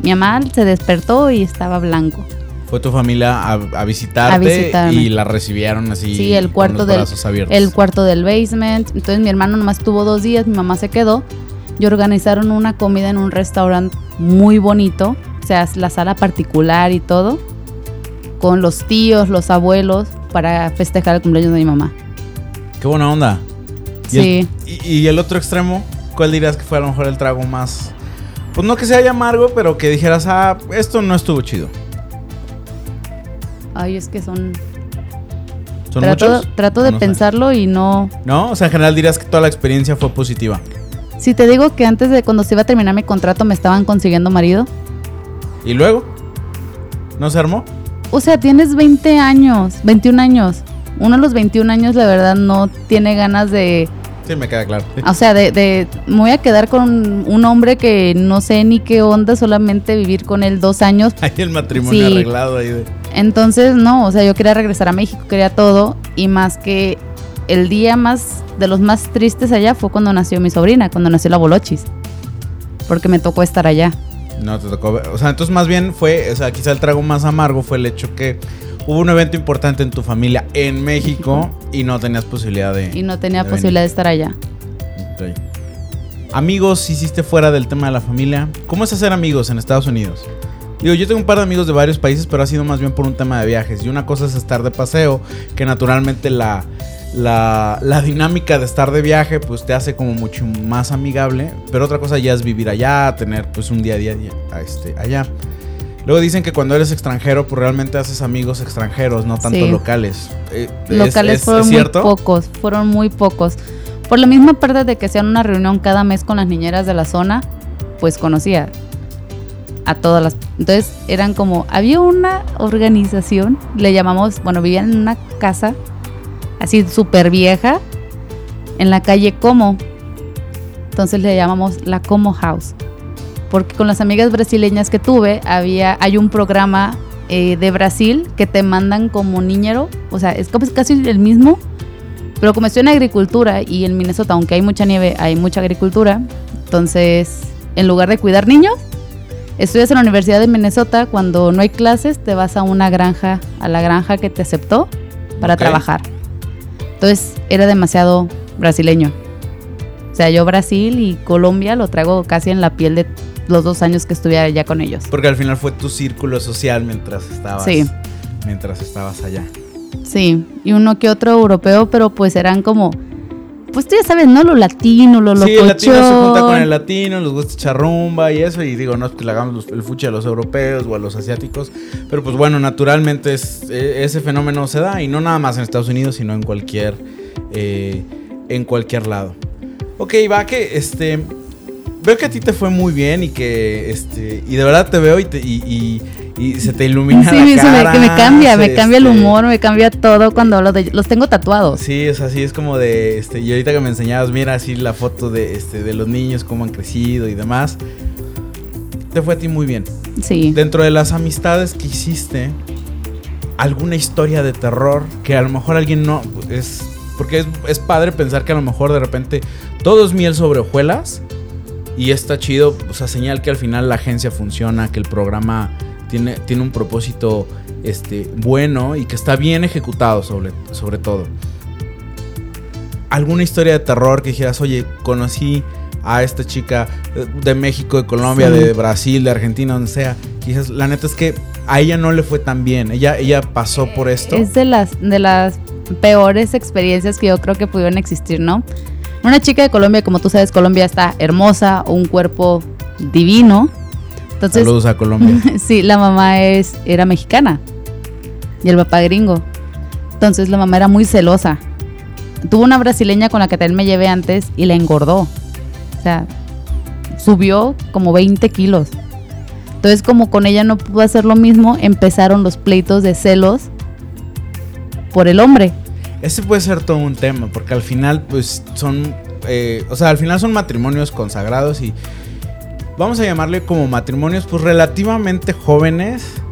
Speaker 2: Mi mamá se despertó y estaba blanco.
Speaker 1: Fue tu familia a, visitarte y la recibieron así.
Speaker 2: Sí, el cuarto del el cuarto del basement. Entonces mi hermano nomás tuvo dos días, mi mamá se quedó y organizaron una comida en un restaurante muy bonito, o sea, la sala particular y todo, con los tíos, los abuelos para festejar el cumpleaños de mi mamá.
Speaker 1: Qué buena onda.
Speaker 2: sí.
Speaker 1: y, el otro extremo, ¿cuál dirías que fue a lo mejor el trago más... Pues no que sea amargo, pero que dijeras, ah, esto no estuvo chido.
Speaker 2: Ay, es que son...
Speaker 1: ¿Son
Speaker 2: trato,
Speaker 1: muchos?
Speaker 2: Trato de pensarlo y no...
Speaker 1: ¿No? O sea, en general dirías que toda la experiencia fue positiva.
Speaker 2: Si te digo que antes de cuando se iba a terminar mi contrato me estaban consiguiendo marido.
Speaker 1: ¿Y luego? ¿No se armó?
Speaker 2: O sea, tienes 20 años, 21 años uno a los 21 años la verdad no tiene ganas de...
Speaker 1: Sí, me queda claro.
Speaker 2: O sea, de, me voy a quedar con un hombre que no sé ni qué onda, solamente vivir con él dos años.
Speaker 1: Hay el matrimonio arreglado ahí. De...
Speaker 2: Entonces, no, o sea, yo quería regresar a México, quería todo. Y más que el día más, de los más tristes allá fue cuando nació mi sobrina, cuando nació la Bolochis. Porque me tocó estar allá.
Speaker 1: No, te tocó ver. O sea, entonces más bien fue, o sea, quizá el trago más amargo fue el hecho que hubo un evento importante en tu familia en México y no tenías posibilidad de.
Speaker 2: Y no tenía posibilidad de estar allá.
Speaker 1: Amigos, hiciste fuera del tema de la familia. ¿Cómo es hacer amigos en Estados Unidos? Digo, yo tengo un par de amigos de varios países, pero ha sido más bien por un tema de viajes. Y una cosa es estar de paseo, que naturalmente la, la, la, dinámica de estar de viaje, pues te hace como mucho más amigable. Pero otra cosa ya es vivir allá, tener pues un día a día este, allá. Luego dicen que cuando eres extranjero, pues realmente haces amigos extranjeros, no tanto locales.
Speaker 2: Eh, locales fueron muy pocos, fueron muy pocos. Por la misma parte de que hacían una reunión cada mes con las niñeras de la zona, pues conocía a todas las... Entonces eran como, había una organización, le llamamos, bueno, vivían en una casa así súper vieja, en la calle Como. Entonces le llamamos la Como House. Porque con las amigas brasileñas que tuve había hay un programa eh, de Brasil que te mandan como niñero, o sea, es casi el mismo, pero como estoy en agricultura y en Minnesota, aunque hay mucha nieve, hay mucha agricultura, entonces en lugar de cuidar niños, estudias en la Universidad de Minnesota, cuando no hay clases te vas a una granja, a la granja que te aceptó para trabajar. Entonces era demasiado brasileño. O sea, yo Brasil y Colombia lo traigo casi en la piel de los dos años que estuve allá con ellos.
Speaker 1: Porque al final fue tu círculo social mientras estabas, mientras estabas allá.
Speaker 2: Sí, y uno que otro europeo, pero pues eran como, pues tú ya sabes, ¿no? Lo latino, lo
Speaker 1: Sí, el latino se junta con el latino, les gusta echar rumba y eso, y digo, no es que le hagamos el fuchi a los europeos o a los asiáticos, pero pues bueno, naturalmente e, ese fenómeno se da, y no nada más en Estados Unidos, sino en cualquier, eh, en cualquier lado. Ok, va que este veo que a ti te fue muy bien y que, este, y de verdad te veo y, y, se te ilumina la cara.
Speaker 2: Sí, me, cambia, me cambia el este humor, me cambia todo cuando hablo de los tengo tatuados.
Speaker 1: Sí, es así, es como de, este, y ahorita que me enseñabas, mira así la foto de, este, de los niños, cómo han crecido y demás. Te fue a ti muy bien.
Speaker 2: Sí.
Speaker 1: Dentro de las amistades que hiciste, alguna historia de terror que a lo mejor alguien no es porque es, padre pensar que a lo mejor de repente todo es miel sobre hojuelas y está chido, o sea, señal que al final la agencia funciona, que el programa tiene, tiene un propósito este, bueno y que está bien ejecutado sobre, sobre todo. ¿Alguna historia de terror que dijeras, oye, conocí a esta chica de México, de Colombia, de Brasil, de Argentina, donde sea? Quizás la neta es que a ella no le fue tan bien. Ella, ella pasó por esto.
Speaker 2: Es de las, de las peores experiencias que yo creo que pudieron existir, ¿no? Una chica de Colombia, como tú sabes, Colombia está hermosa, un cuerpo divino.
Speaker 1: Entonces, Saludos a Colombia.
Speaker 2: sí, la mamá es, era mexicana y el papá gringo. Entonces la mamá era muy celosa. Tuvo una brasileña con la que también me llevé antes y la engordó. O sea, subió como 20 kilos. Entonces como con ella no pudo hacer lo mismo, empezaron los pleitos de celos por el hombre.
Speaker 1: Ese puede ser todo un tema, porque al final pues son, eh, o sea, al final son matrimonios consagrados y vamos a llamarle como matrimonios pues relativamente jóvenes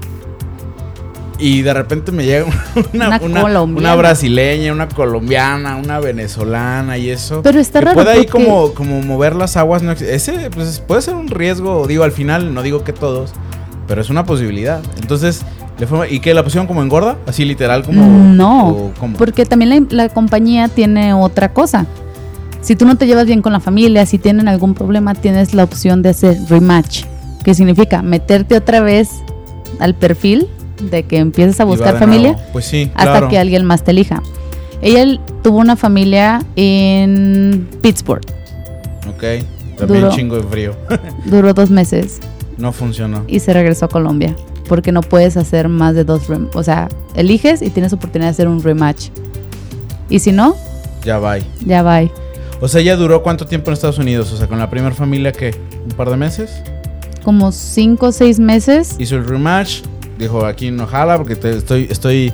Speaker 1: y de repente me llega una, una, brasileña, una colombiana, una venezolana y eso.
Speaker 2: Pero está raro.
Speaker 1: Puede ahí como, como mover las aguas. ese pues, puede ser un riesgo, digo, al final, no digo que todos, pero es una posibilidad. Entonces, ¿le fue, ¿y qué? ¿La pusieron como engorda? Así literal como...
Speaker 2: No, porque también la, la compañía tiene otra cosa. Si tú no te llevas bien con la familia, si tienen algún problema, tienes la opción de hacer rematch. Que significa meterte otra vez al perfil de que empieces a buscar familia
Speaker 1: pues sí,
Speaker 2: hasta que alguien más te elija. Ella tuvo una familia en Pittsburgh.
Speaker 1: Ok, también chingo de frío.
Speaker 2: duró dos meses.
Speaker 1: No funcionó.
Speaker 2: Y se regresó a Colombia. Porque no puedes hacer más de dos. O sea, eliges y tienes oportunidad de hacer un rematch. Y si no,
Speaker 1: ya va.
Speaker 2: Ya va.
Speaker 1: O sea, ¿ella duró cuánto tiempo en Estados Unidos? O sea, con la primera familia, ¿qué? ¿Un par de meses?
Speaker 2: Como cinco o seis meses.
Speaker 1: Hizo el rematch, dijo aquí no jala porque estoy, estoy,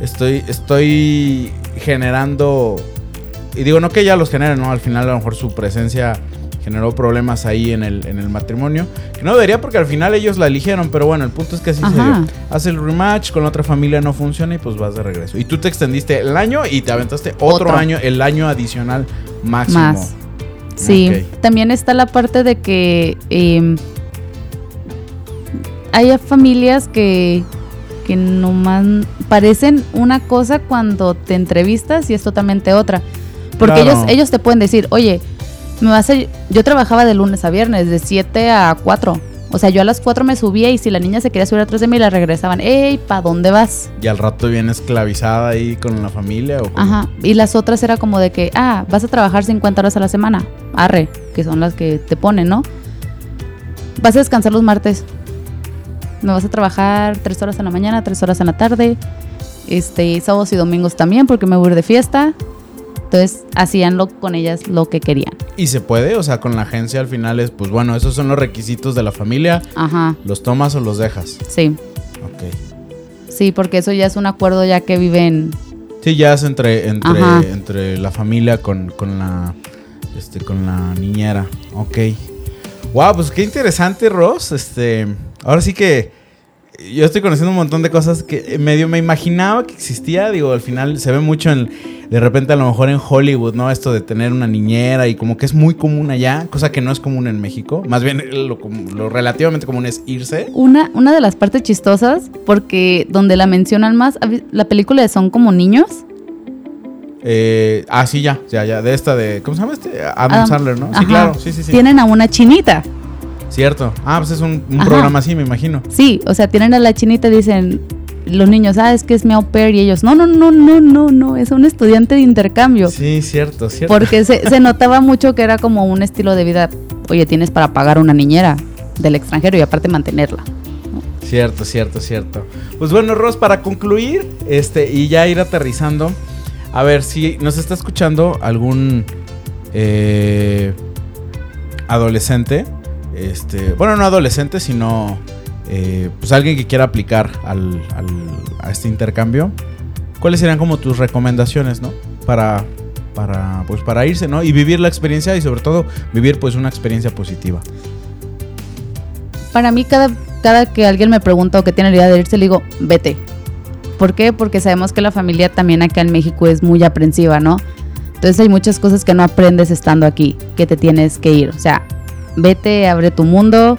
Speaker 1: estoy, estoy generando. Y digo, no que ella los genere, ¿no? Al final a lo mejor su presencia generó problemas ahí en el, en el matrimonio. Que no debería porque al final ellos la eligieron, pero bueno, el punto es que así se dio. Hace el rematch, con otra familia no funciona y pues vas de regreso. Y tú te extendiste el año y te aventaste otro, año, el año adicional máximo. Más.
Speaker 2: Sí, también está la parte de que em, hay familias que, que nomás parecen una cosa cuando te entrevistas y es totalmente otra. Porque ellos, ellos te pueden decir, oye, me vas a, yo trabajaba de lunes a viernes, de 7 a 4. O sea, yo a las 4 me subía y si la niña se quería subir atrás de mí, la regresaban, ¡Ey, ¿pa dónde vas?
Speaker 1: Y al rato viene esclavizada ahí con la familia. ¿o
Speaker 2: Ajá. Y las otras era como de que, ah, vas a trabajar 50 horas a la semana. Arre, que son las que te ponen, ¿no? Vas a descansar los martes me vas a trabajar tres horas en la mañana, tres horas en la tarde, este, sábados y domingos también porque me voy de fiesta. Entonces hacían lo, con ellas lo que querían.
Speaker 1: Y se puede, o sea, con la agencia al final es, pues bueno, esos son los requisitos de la familia.
Speaker 2: Ajá.
Speaker 1: ¿Los tomas o los dejas?
Speaker 2: Sí.
Speaker 1: Ok.
Speaker 2: Sí, porque eso ya es un acuerdo ya que viven.
Speaker 1: Sí, ya es entre, entre, entre la familia con, con la este, con la niñera. Ok. Wow, pues qué interesante, Ross. Este. Ahora sí que yo estoy conociendo un montón de cosas que medio me imaginaba que existía. Digo, al final se ve mucho en, de repente a lo mejor en Hollywood, ¿no? Esto de tener una niñera y como que es muy común allá, cosa que no es común en México. Más bien lo, relativamente común es irse.
Speaker 2: Una, una de las partes chistosas, porque donde la mencionan más, la película de Son como niños.
Speaker 1: Eh, ah, sí, ya, ya, ya. De esta de. ¿Cómo se llama este? Adam, Sandler, ¿no? Sí, claro, sí, sí, sí.
Speaker 2: Tienen a una chinita.
Speaker 1: Cierto. Ah, pues es un, programa así, me imagino.
Speaker 2: Sí, o sea, tienen a la chinita y dicen los niños, ah, es que es mi au pair y ellos, no, no, no, no, no, no, es un estudiante de intercambio.
Speaker 1: Sí, cierto, cierto.
Speaker 2: Porque se, notaba mucho que era como un estilo de vida, oye, tienes para pagar una niñera del extranjero y aparte mantenerla.
Speaker 1: Cierto, cierto, cierto. Pues bueno, Ross, para concluir, este, y ya ir aterrizando, a ver si nos está escuchando algún eh, adolescente este, bueno, no adolescente, sino eh, pues alguien que quiera aplicar al, a este intercambio, ¿cuáles serían como tus recomendaciones, no? Para, para, pues para irse, ¿no? Y vivir la experiencia y sobre todo vivir pues una experiencia positiva.
Speaker 2: Para mí cada, cada que alguien me pregunta o que tiene la idea de irse, le digo, vete. ¿Por qué? Porque sabemos que la familia también acá en México es muy aprensiva, ¿no? Entonces hay muchas cosas que no aprendes estando aquí, que te tienes que ir. O sea, vete, abre tu mundo,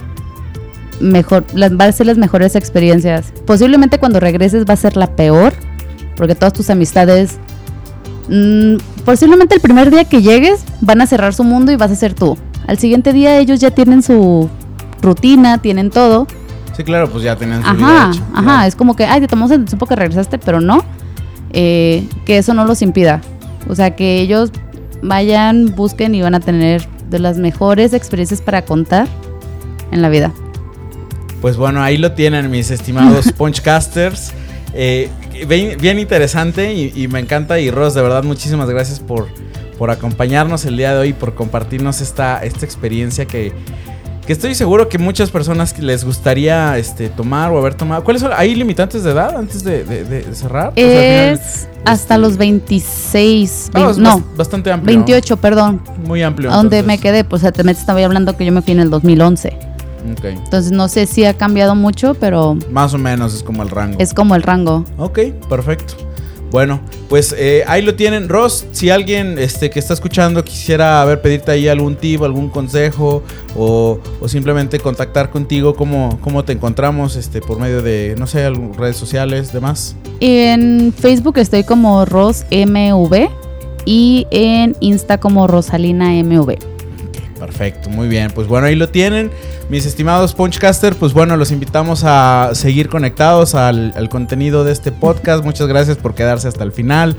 Speaker 2: mejor, las, va a ser las mejores experiencias. Posiblemente cuando regreses va a ser la peor, porque todas tus amistades, mm, posiblemente el primer día que llegues van a cerrar su mundo y vas a ser tú. Al siguiente día ellos ya tienen su rutina, tienen todo.
Speaker 1: Sí, claro, pues ya tienen su
Speaker 2: ajá, vida Ajá, es como que, ay, te tomamos el tiempo que regresaste, pero no. Eh, que eso no los impida. O sea, que ellos vayan, busquen y van a tener de las mejores experiencias para contar en la vida.
Speaker 1: Pues bueno, ahí lo tienen mis estimados Punchcasters. Eh, bien, interesante y, me encanta. Y Ross, de verdad, muchísimas gracias por, por acompañarnos el día de hoy, por compartirnos esta, esta experiencia que, que estoy seguro que muchas personas les gustaría este, tomar o haber tomado. ¿Cuáles son? ¿Hay limitantes de edad antes de, cerrar?
Speaker 2: Es hasta este, los 26. no,
Speaker 1: bastante amplio.
Speaker 2: 28, perdón.
Speaker 1: Muy amplio.
Speaker 2: ¿A dónde me quedé? Pues te estaba hablando que yo me fui en el 2011. Entonces no sé si ha cambiado mucho, pero...
Speaker 1: Más o menos es como el rango.
Speaker 2: Es como el rango.
Speaker 1: Ok, perfecto. Bueno, pues eh, ahí lo tienen. Ross, si alguien este, que está escuchando quisiera ver, pedirte ahí algún tip, algún consejo o, simplemente contactar contigo, ¿cómo, ¿cómo, te encontramos este, por medio de, no sé, redes sociales, demás?
Speaker 2: En Facebook estoy como RosMV y en Insta como RosalinaMV.
Speaker 1: Perfecto, muy bien. Pues bueno, ahí lo tienen. Mis estimados Punchcaster, pues bueno, los invitamos a seguir conectados al, contenido de este podcast. Muchas gracias por quedarse hasta el final.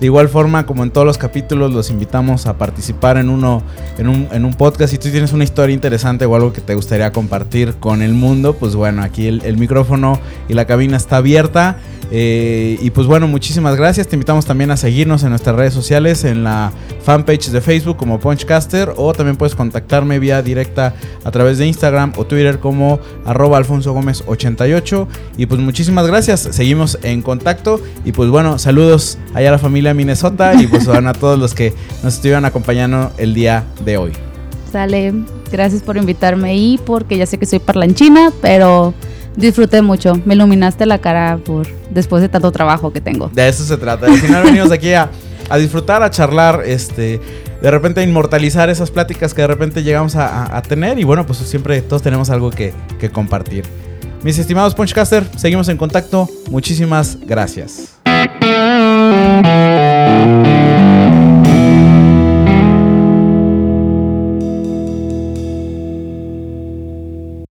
Speaker 1: De igual forma, como en todos los capítulos, los invitamos a participar en uno, en un, en un podcast. Si tú tienes una historia interesante o algo que te gustaría compartir con el mundo, pues bueno, aquí el micrófono y la cabina está abierta. Eh, y pues bueno, muchísimas gracias. Te invitamos también a seguirnos en nuestras redes sociales, en la fanpage de Facebook como Punchcaster o también puedes contactarme vía directa a través de Instagram o Twitter como arroba Alfonso Gómez 88. Y pues muchísimas gracias. Seguimos en contacto y pues bueno, saludos allá a la familia Minnesota y pues a todos los que nos estuvieron acompañando el día de hoy.
Speaker 2: Sale, gracias por invitarme y porque ya sé que soy parlanchina, pero disfruté mucho. Me iluminaste la cara por después de tanto trabajo que tengo.
Speaker 1: De eso se trata. Al final venimos aquí a, disfrutar, a charlar, este, de repente a inmortalizar esas pláticas que de repente llegamos a, tener. Y bueno, pues siempre todos tenemos algo que, que compartir. Mis estimados Punchcaster, seguimos en contacto. Muchísimas gracias.